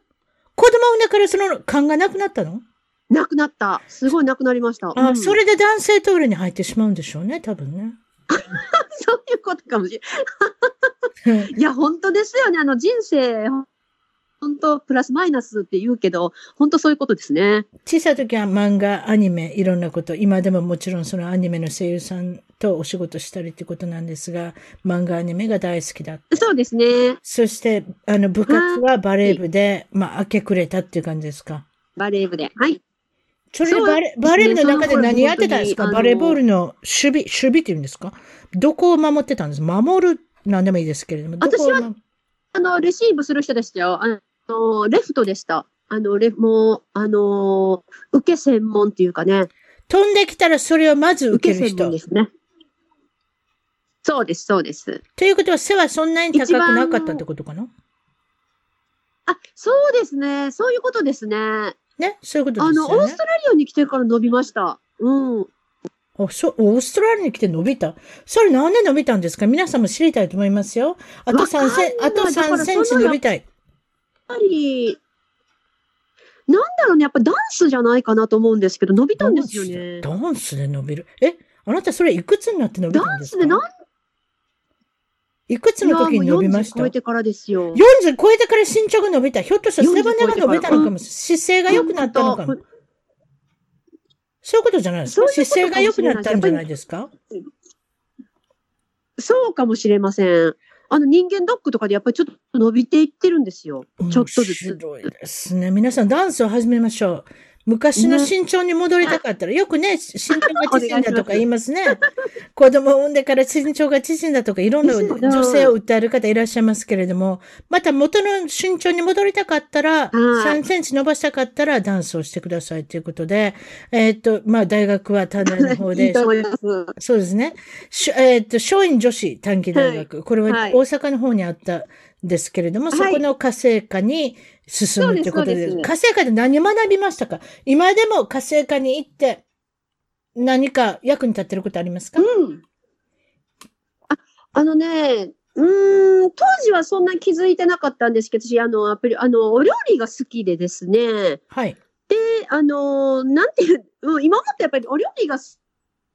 子供産んでからその勘がなくなったの？なくなった。すごいなくなりました。あ、うんそれで男性トイレに入ってしまうんでしょうね、多分ね。そういうことかもしれない。いや、本当ですよね。あの人生、本当プラスマイナスって言うけど、本当そういうことですね。小さい時は漫画、アニメ、いろんなこと、今でももちろんそのアニメの声優さんとお仕事したりってことなんですが、漫画、アニメが大好きだった。そうですね。そして、あの、部活はバレー部で、まあ、明け暮れたっていう感じですか。バレー部で。はい。それでバレバレー部の中で何やってたんですか？バレーボールの守備、守備っていうんですか？どこを守ってたんです？守る、なんでもいいですけれども。どこを私はあの、レシーブする人でしたよ。あの、レフトでした。あの、レもう、あの、受け専門っていうかね。飛んできたらそれをまず受ける人受け専門で。すね。そうです、そうです。ということは背はそんなに高くなかったってことかな？あ、そうですね。そういうことですね。あねそういうことですの、オよねース。トラリアに来てから伸びました。うん。あ、そう、オーストラリアに来て伸びた？それなんで伸びたんですか？皆さんも知りたいと思いますよ。あと3セン、あとわかんないだから3センチ伸びたい。やっぱり、なんだろうね。やっぱダンスじゃないかなと思うんですけど、伸びたんですよね。ダンスで伸びる？え？あなたそれいくつになって伸びダたんですか？ンスでなんいくつの時に伸びました？いやもう40超えてからですよ。40超えてから身長が伸びた。ひょっとしたら背骨が伸びたのかもしれない。姿勢が良くなったのかもうん。そういうことじゃないですか？姿勢が良くなったんじゃないですか？そうかもしれません。あの人間ドックとかでやっぱりちょっと伸びていってるんですよ。ちょっとずつ。面白いですね。皆さんダンスを始めましょう。昔の身長に戻りたかったら、よくね、身長が縮んだとか言いますね。子供を産んでから身長が縮んだとか、いろんな女性を訴える方いらっしゃいますけれども、また元の身長に戻りたかったら、3センチ伸ばしたかったらダンスをしてくださいということで、えっ、と、まあ、大学は短大の方で、そうですね。えっ、と、松陰女子短期大学、これは大阪の方にあったですけれども、そこの家政科に、進むってことで、で火星科で何学びましたか？今でも火星科に行って何か役に立ってることありますか？うん。あ、あのね、うん、当時はそんな気づいてなかったんですけど、私、あの、やっぱり、あの、お料理が好きでですね。はい。で、あの、なんていう、今までやっぱりお料理が好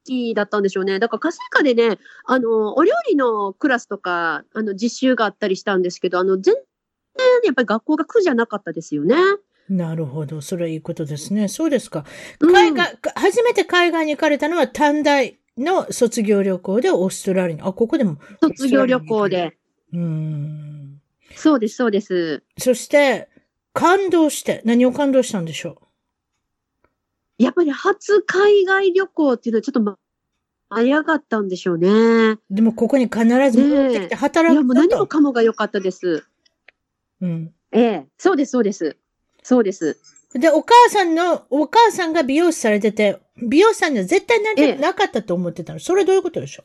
きだったんでしょうね。だから、家政科でね、あの、お料理のクラスとか、あの、実習があったりしたんですけど、あの、全やっぱり学校が苦じゃなかったですよね。なるほど。それはいいことですね。そうですか。海外、うん、初めて海外に行かれたのは短大の卒業旅行でオーストラリアに。あ、ここでも。卒業旅行で。うん。そうです、そうです。そして、感動して、何を感動したんでしょう？やっぱり初海外旅行っていうのはちょっと、ま、あり上がったんでしょうね。でもここに必ず戻ってきて働く、ね、いや、もう何もかもが良かったです。うん。ええ、そうです、そうです。そうです。で、お母さんの、お母さんが美容師されてて、美容師さんには絶対なりたくなかったと思ってたの。それどういうことでしょ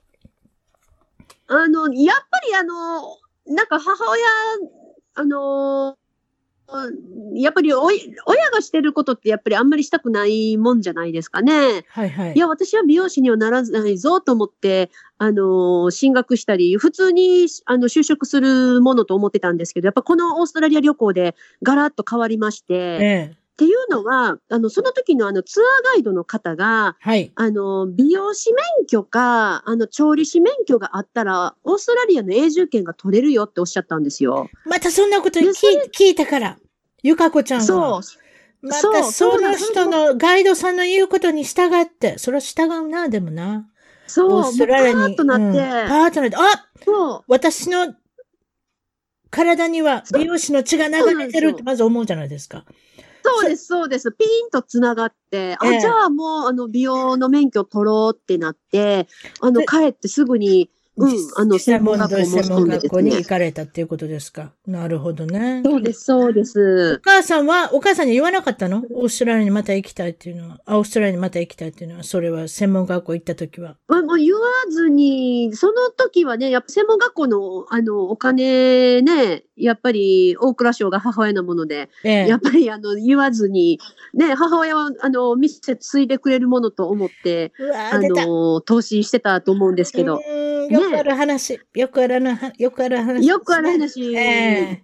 う？あの、やっぱりあの、なんか母親、あのやっぱりお親がしてることってやっぱりあんまりしたくないもんじゃないですかね。はいはい。いや、私は美容師にはならないぞと思って、あの、進学したり、普通に、あの、就職するものと思ってたんですけど、やっぱこのオーストラリア旅行でガラッと変わりまして、ええっていうのは、あの、その時のあのツアーガイドの方が、はい。あの、美容師免許か、あの、調理師免許があったら、オーストラリアの永住権が取れるよっておっしゃったんですよ。またそんなこと聞聞いたから。ゆかこちゃんは。そう。またその人のガイドさんの言うことに従って、それは従うな、でもな。そう、オーストラリアに。パートなって、うん、パートなって、あそう私の体には美容師の血が流れてるってまず思うじゃないですか。そうです、そうです。ピーンと繋がって、あ、じゃあもう、あの、美容の免許取ろうってなって、あの、帰ってすぐに、うん、あの、専門学校も、専門学校に行かれたっていうことですか？なるほどね。そうです、そうです。お母さんは、お母さんに言わなかったの？オーストラリアにまた行きたいっていうのは。オーストラリアにまた行きたいっていうのは、それは専門学校行った時は。まあ、もう言わずに、その時はね、やっぱ専門学校の、あの、お金ね、やっぱり大蔵省が母親のもので、ええ、やっぱりあの、言わずに、ね、母親は、あの、店継いでくれるものと思って、あの、投資してたと思うんですけど。よくある話。よくあるよくある話、よくある話。えー、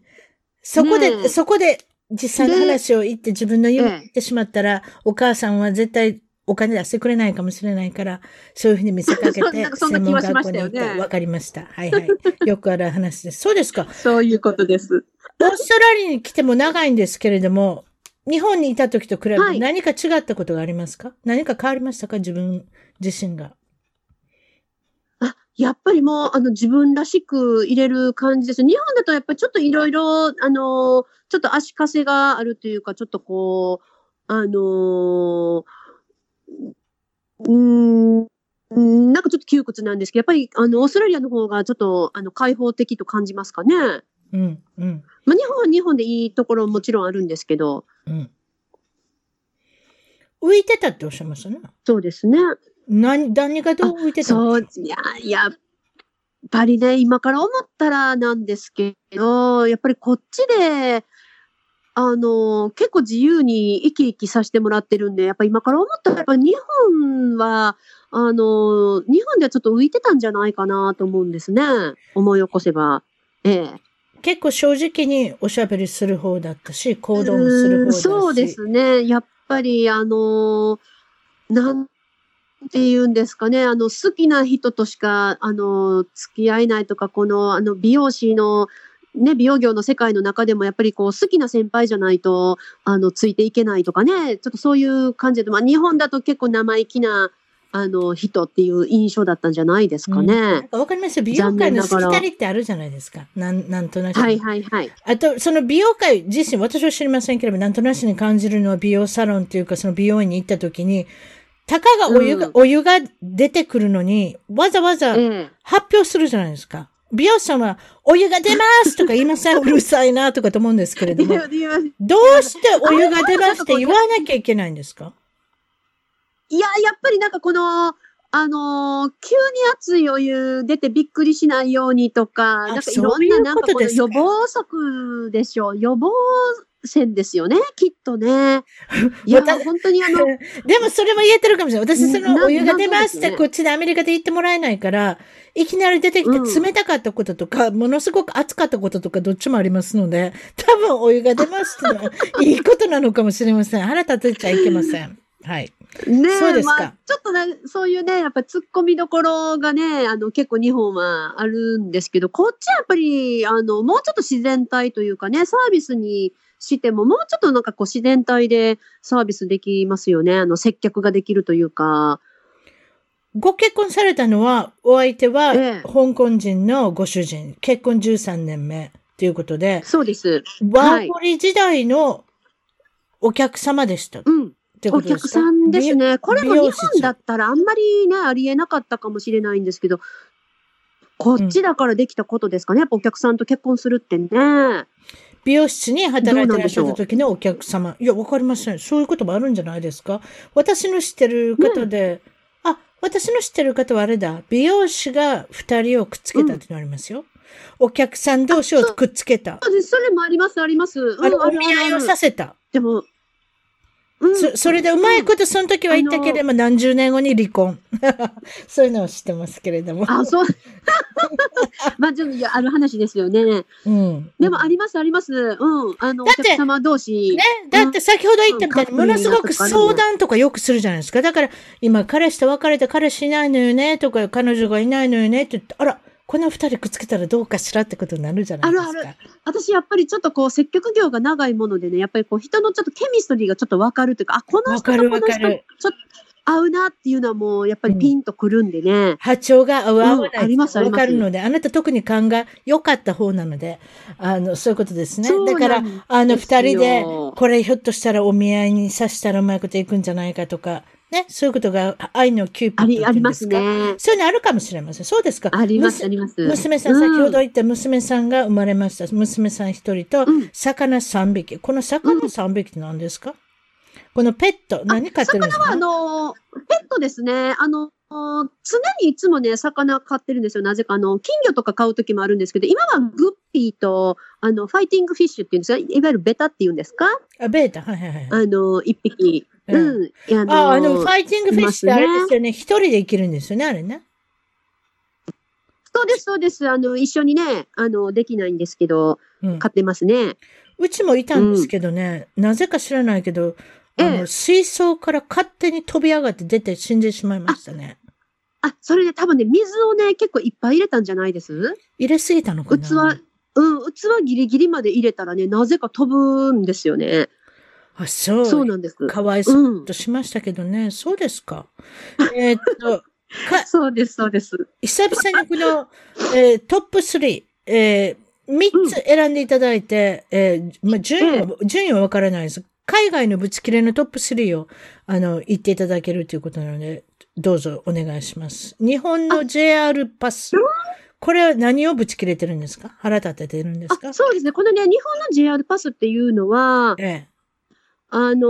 そこで、ね、そこで実際の話を言って自分の家に行ってしまったら、お母さんは絶対お金出してくれないかもしれないから、そういうふうに見せかけて、専門学校に行った。わかりました。はいはい。よくある話です。そうですか。そういうことです。オーストラリアに来ても長いんですけれども、日本にいた時と比べて何か違ったことがありますか、はい、何か変わりましたか？自分自身が。やっぱりもう、あの、自分らしく入れる感じです。日本だとやっぱりちょっといろいろ、あの、ちょっと足かせがあるというか、ちょっとこう、あのうん、なんかちょっと窮屈なんですけど、やっぱり、あの、オーストラリアの方がちょっと、あの、開放的と感じますかね。うん、うん。まあ、日本は日本でいいところももちろんあるんですけど。うん。浮いてたっておっしゃいましたね。そうですね。何、何がどう浮いてたそう、いや、やっぱりね、今から思ったらなんですけど、やっぱりこっちで、あの、結構自由に生き生きさせてもらってるんで、やっぱ今から思ったら、やっぱ日本は、あの、日本ではちょっと浮いてたんじゃないかなと思うんですね。思い起こせば。ええ。結構正直におしゃべりする方だったし、行動もする方だし。そうですね。やっぱり、あの、なんっていうんですかね、あの、好きな人としか、あの、付き合えないとか、この、あの、美容師の、ね、美容業の世界の中でもやっぱりこう好きな先輩じゃないと、あの、ついていけないとかね、ちょっとそういう感じで、まあ日本だと結構生意気なあの、人っていう印象だったんじゃないですかね。わかりますよ。美容界のしきたりってあるじゃないですか。なん、なんとなく。はいはいはい。あと、その美容界自身、私は知りませんけれども、なんとなしに感じるのは美容サロンっていうか、その美容院に行った時に、たかがお湯が、うんお湯が出てくるのに、わざわざええ。発表するじゃないですか。美容師さんは、お湯が出ますとか言いません。うるさいなとかと思うんですけれども、どうしてお湯が出ますって言わなきゃいけないんですか？いや、やっぱりなんかこの、あのー急に熱いお湯出てびっくりしないようにとか、なんかいろんななんかこの予防策でしょう。予防線ですよね、きっとね。いや、本当にあの、でもそれも言えてるかもしれない。私そのなお湯が出ますってなんとですよねこっちでアメリカで言ってもらえないから、いきなり出てきてうん冷たかったこととか、ものすごく熱かったこととかどっちもありますので、多分お湯が出ますってのは いいことなのかもしれません。腹立てちゃいけません。はい。ねそうですかまあ、ちょっとね、そういうね、やっぱり突っ込みどころがね、あの、結構日本はあるんですけど、こっちはやっぱり、あの、もうちょっと自然体というかね、サービスにしても、もうちょっとなんかこう自然体でサービスできますよね。あの、接客ができるというか。ご結婚されたのは、お相手は、ええ香港人のご主人、結婚13年目ということで、そうです。ワーホリ時代のお客様でした。っうん。お客さんですね。これも日本だったらあんまりね、ありえなかったかもしれないんですけど、こっちだからできたことですかね？やっぱお客さんと結婚するってね。美容室に働いてらっしゃった時のお客様。いや、わかりません。そういうこともあるんじゃないですか？私の知ってる方で、あ、私の知ってる方はあれだ。美容師が二人をくっつけたってのありますよ。お客さん同士をくっつけた。そうです。それもあります、あります。うんあの、おる見合いをるさせた。でも、うんそそれでうまいことその時は言ったけれども、何十年後に離婚。そういうのを知ってますけれども。あ、そう。まあ、ちょっとある話ですよね。うん。でもあります、あります。うん。あの、おだって客様同士。ね、だって先ほど言ったみたいに、うんものすごく相談とかよくするじゃないですか。だから、今、彼氏と別れて彼氏いないのよね、とか、彼女がいないのよね、って言って、あら、この二人くっつけたらどうかしらってことになるじゃないですか。あるあ私、やっぱりちょっとこう、接客業が長いものでね、やっぱりこう、人のちょっとケミストリーがちょっとわかるというか、あ、この人とこの人、ちょっと合うなっていうのはもう、やっぱりピンとくるんでね。波長が合う合わないうんありますありわますかるので、あなた特に勘が良かった方なので、あの、そういうことですね。だからあの、二人で、これひょっとしたらお見合いにさしたらうまいこといくんじゃないかとか、ね、そういうことが、愛のキューピッドあり、ますか。ね。そういうのあるかもしれません。そうですか。あります、あります。娘さん、うん先ほど言った娘さんが生まれました。娘さん一人とうん、魚三匹。この魚三匹って何ですか、このペット、何飼ってるんですか？あの、ペットですね。あの、常にいつもね、魚飼ってるんですよ。なぜか、あの、金魚とか飼うときもあるんですけど、今はグッピーと、あの、ファイティングフィッシュっていうんですか、いわゆるベタっていうんですか？あ、ベータ。はいはいはい。あの、一匹。ううんん。いやあのあ、あの、ファイティングフィッシュってあれですよね。一人で生きるんですよね、あれね。そうです、そうです。あの、一緒にね、あの、できないんですけど、うん。飼ってますね。うちもいたんですけどね、なぜか知らないけど、あの、ええ水槽から勝手に飛び上がって出て死んでしまいましたね。あ、それで多分ね、水をね、結構いっぱい入れたんじゃないです？入れすぎたのかな？器、うん、器ギリギリまで入れたらね、なぜか飛ぶんですよね。あ、そう。そうなんです。かわいそうとしましたけどね。そうですか。えーっと、か、そうです、そうです。久々にこの、えートップ3、えー、3つ選んでいただいて、えーまあ、順位は、順位はわからないです。海外のぶち切れのトップ3を、あの、言っていただけるということなので、どうぞお願いします。日本の JR パス。これは何をぶち切れてるんですか？腹立ててるんですか？あそうですね。このね、日本の JR パスっていうのは、ええ。あの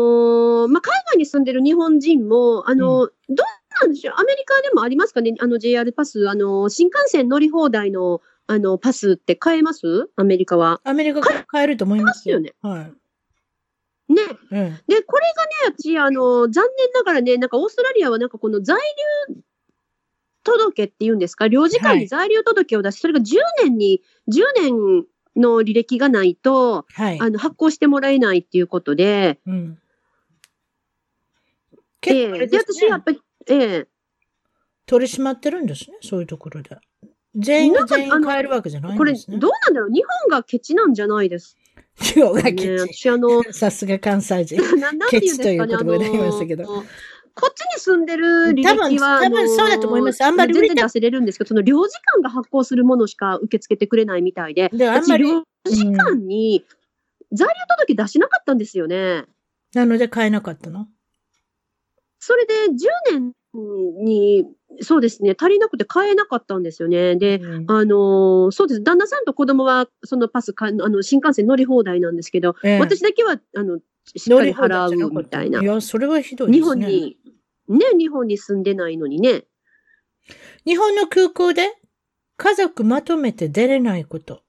ーまあ、海外に住んでる日本人も、あのーどうなんでしょう？アメリカでもありますかね？あの JR パス、あのー新幹線乗り放題の、あの、パスって買えます？アメリカは。アメリカから帰ると思いますよ。買えはい。ね。うん。で、これがね、私、あの、残念ながらね、なんかオーストラリアはなんかこの在留届っていうんですか、領事館に在留届を出し、それが10年に、10年の履歴がないと、はい。あの、発行してもらえないっていうことで、うん。え結構あえで、私やっぱり、ええ取り締まってるんですね、そういうところで。全員が全員えるわけじゃないこれ、んですね。どうなんだろう？日本がケチなんじゃないです今日が。ケチ。私、あの、さすが関西人。ケチという言葉が出ましたけどこっちに住んでる履歴は、多分多分そうだと思いますあんまり全然出せれるんですけど、その領事館が発行するものしか受け付けてくれないみたいで、であんまり私領事館に在留届出しなかったんですよね。なので買えなかったの？それで10年に、そうですね、足りなくて買えなかったんですよね。で、うんあのーそうです。旦那さんと子供は、そのパスか、あの、新幹線乗り放題なんですけど、ええ私だけは、あの、しっかり払うみたいな。いや、それはひどいですね。日本に、ね、日本に住んでないのにね。日本の空港で家族まとめて出れないこと。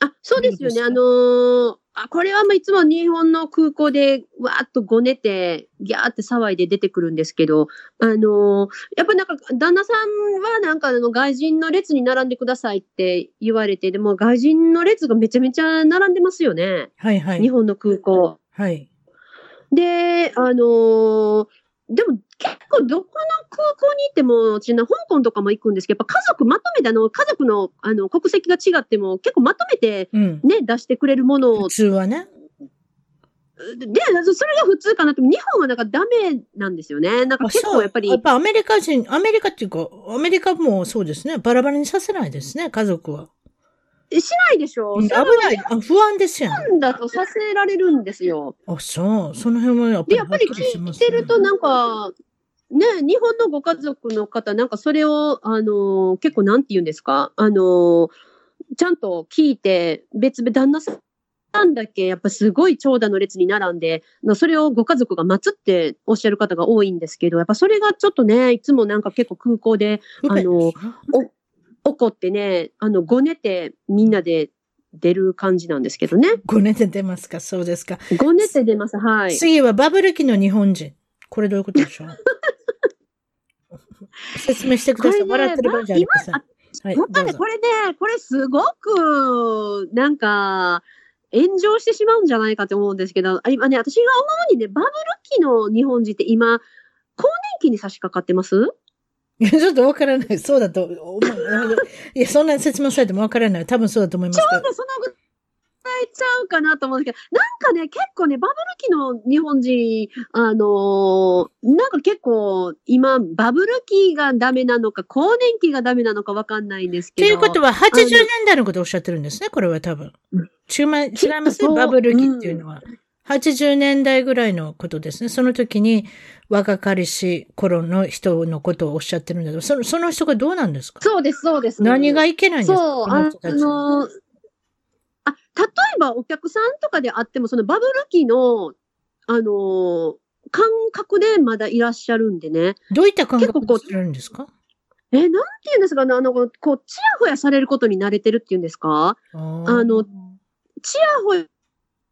あ、そうですよね。あのーあ、これはまあいつも日本の空港でわーっとごねて、ギャーって騒いで出てくるんですけど、あのーやっぱりなんか旦那さんはなんかあの外人の列に並んでくださいって言われて、でも外人の列がめちゃめちゃ並んでますよね。はいはい。日本の空港。はい。で、あのーでも結構どこの空港に行っても、うちの香港とかも行くんですけど、やっぱ家族まとめて、あの、家族の、あの、国籍が違っても結構まとめてうん。ね、出してくれるものを普通はね。で、それが普通かなって、日本はなんかダメなんですよね。なんかあ結構やっぱりやっ、ぱアメリカ人、アメリカっていうか、アメリカもそうですね。バラバラにさせないですね、家族は。しないでしょ。うん危ない。あ不安ですやん。日本だとさせられるんですよ。あ、そう。その辺はやっぱで、りやっぱり聞いてるとなんか、ね、日本のご家族の方、なんかそれを、あのー結構なんて言うんですか？あのーちゃんと聞いて、別々旦那さんだけ、やっぱすごい長蛇の列に並んで、まあそれをご家族が待つっておっしゃる方が多いんですけど、やっぱそれがちょっとね、いつもなんか結構空港で不便ですね怒ってね、あの、ごねてみんなで出る感じなんですけどね。ごねて出ますか？そうですか。ごねて出ます。はい。次はバブル期の日本人。これどういうことでしょう？説明してください。ね笑ってる場合じゃありません。まはい、やっぱね、これね、これすごく、なんか、炎上してしまうんじゃないかと思うんですけど、あ今ね、私が思うにね、バブル期の日本人って今、更年期に差し掛かってます？ちょっとわからない。そうだと思う。いや、そんな説明されてもわからない。多分そうだと思います。ちょうどそのぐらいちゃうかなと思うんですけど、なんかね、結構ね、バブル期の日本人、あのーなんか結構、今、バブル期がダメなのか、更年期がダメなのかわかんないんですとけど。いうことは、80年代のことをおっしゃってるんですね、これは多分うん。違いますそうバブル期っていうのは。80年代ぐらいのことですね。その時に若かりし頃の人のことをおっしゃってるんだけど、そのその人がどうなんですか？そうです、そうです。何がいけないんですか？そう、あのーあ、例えばお客さんとかであっても、そのバブル期の、あのー感覚でまだいらっしゃるんでね。どういった感覚をしてるんですか？え、なんて言うんですかね、あの、こう、ちやほやされることに慣れてるっていうんですか？ああのちやほや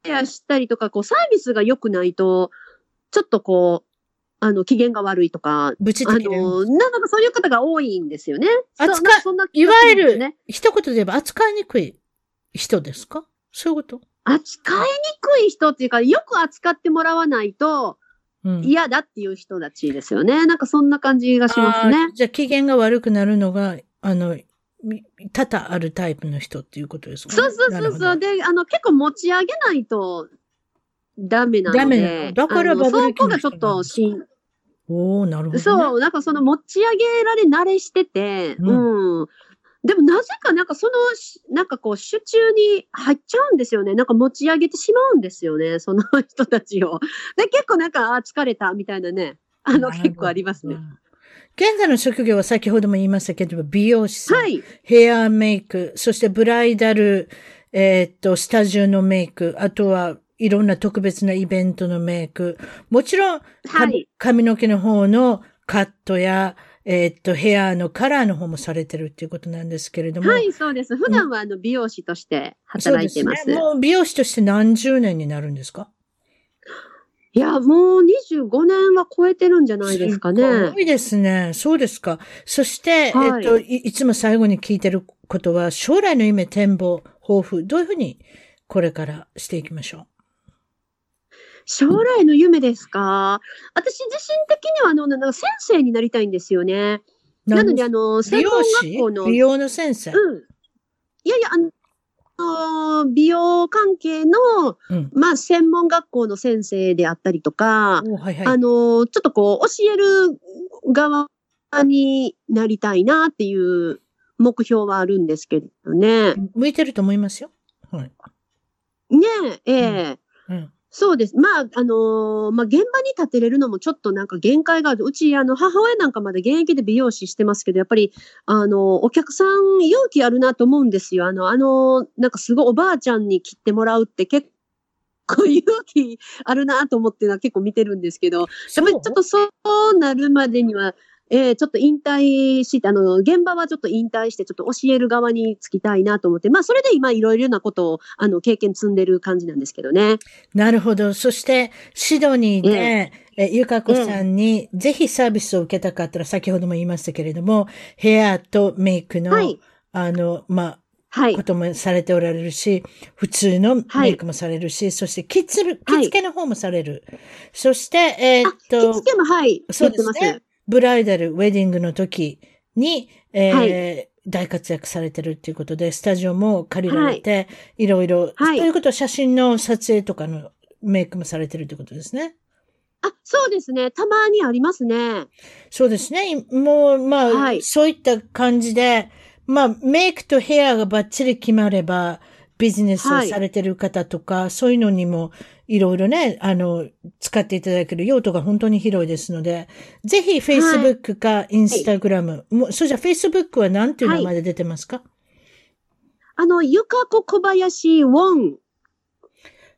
したりとか、こう、サービスが良くないと、ちょっとこう、あの、機嫌が悪いとか、ぶちあ。の、なんかそういう方が多いんですよね。扱いそんなそんな気いわゆるね、一言で言えば扱いにくい人ですか？そういうこと？扱いにくい人っていうか、よく扱ってもらわないとうん。嫌だっていう人たちですよね。なんかそんな感じがしますあねー。じゃあ機嫌が悪くなるのが、あの、み多々あるタイプの人っていうことですか、ね、そうそうそうそう。で、あの、結構持ち上げないとダメなので。ダメだからバブル期の人そこがちょっとしん、おおなるほど、ね。そう、なんかその持ち上げられ慣れしてて、ううん。でもなぜかなんかそのし、なんかこう、手中に入っちゃうんですよね。なんか持ち上げてしまうんですよね。その人たちを。で、結構なんか、あー疲れたみたいなね。あの、結構ありますね。現在の職業は先ほども言いましたけど、美容師さん、はい。ヘアメイク、そしてブライダル、えーっと、スタジオのメイク、あとはいろんな特別なイベントのメイク、もちろん、はい。髪の毛の方のカットや、えーっと、ヘアのカラーの方もされてるっていうことなんですけれども、はい、そうです。普段はあの美容師として働いてます。そうですね。もう美容師として何十年になるんですか？いや、もう25年は超えてるんじゃないですかすねご。いですね。そうですか。そして、はいえっとい、いつも最後に聞いてることは、将来の夢、展望、抱負、どういうふうにこれからしていきましょ将来の夢ですか？私自身的にはあの、なんか先生になりたいんですよね。う。なので、あの専門学師校の、美容の先生？うん。いやいや、あの、の美容関係の、うん。まあ、専門学校の先生であったりとか、おはいはい。あの、ちょっとこう、教える側になりたいなっていう目標はあるんですけどね。向いてると思いますよ。はい。ねえ、ええうん。そうです。まあ、あのーまあ、現場に立てれるのもちょっとなんか限界がある。うち、あの、母親なんかまで現役で美容師してますけど、やっぱり、あのお客さん勇気あるなと思うんですよ。あの、あのなんかすごいおばあちゃんに切ってもらうって結構勇気あるなと思ってのは結構見てるんですけど、やっぱりちょっとそうなるまでには、えーちょっと引退して、あの、現場はちょっと引退して、ちょっと教える側につきたいなと思って、まあ、それで今いろいろなことを、あの、経験積んでる感じなんですけどね。なるほど。そして、シドニーで、えゆかこさんに、ぜひサービスを受けたかったら、先ほども言いましたけれども、ヘアとメイクの、はいあの、まあ、はいこ。ともされておられるし、普通のメイクもされるし、そしてキッズ、着付けの方もされる。そして、えーっ着と、付けも、はい、そう。ですね。ブライダル、ウェディングの時に、えーは大活躍されてるっていうことで、スタジオも借りられて、い、ろいろ、はいということは写真の撮影とかのメイクもされてるってことですね。あ、そうですね。たまにありますね。そうですね。もう、まあ、はいそういった感じで、まあ、メイクとヘアがバッチリ決まれば、ビジネスをされてる方とか、そういうのにも、いろいろね、あの、使っていただける用途が本当に広いですので、ぜひ Facebook か Instagram、もう、それじゃあ Facebook は何ていう名前で出てますか、あの、ゆかこ小林ウォン。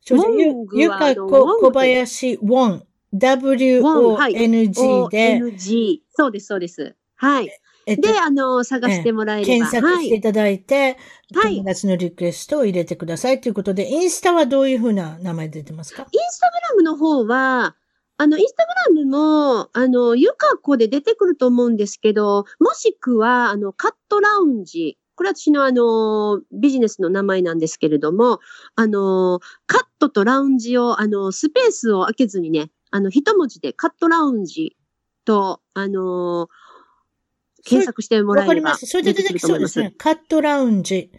ゆウォングはゆかこ小林ウォン、ウォンはい。W-O-N-G。そうです、そうです。はい。えっとで、あの、探してもらえれば。検索していただいて、はい友達のリクエストを入れてくださいということで、インスタはどういうふうな名前で出てますか？インスタグラムの方は、あの、インスタグラムも、あの、ゆかこで出てくると思うんですけど、もしくは、あの、カットラウンジ。これは私のあの、ビジネスの名前なんですけれども、あの、カットとラウンジを、あの、スペースを開けずにね、あの、一文字でカットラウンジと、あの、検索してもらえればわかりました。それで出てきそうですね。カットラウンジ。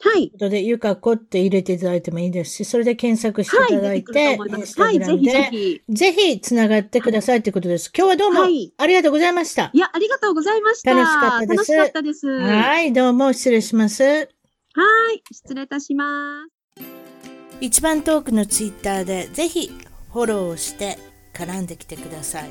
はい。で、ゆかこって入れていただいてもいいですし、それで検索していただはい、て。はい、ぜひぜひ。ぜひ繋がってくださいということです。今日はどうもはいありがとうございました。いや、ありがとうございました。楽しかったです楽しかったです。はい。はい、どうも失礼します。失礼いたします。一番トークのツイッターでぜひフォローをして絡んできてください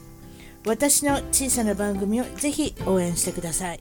私の小さな番組をぜひ応援してください。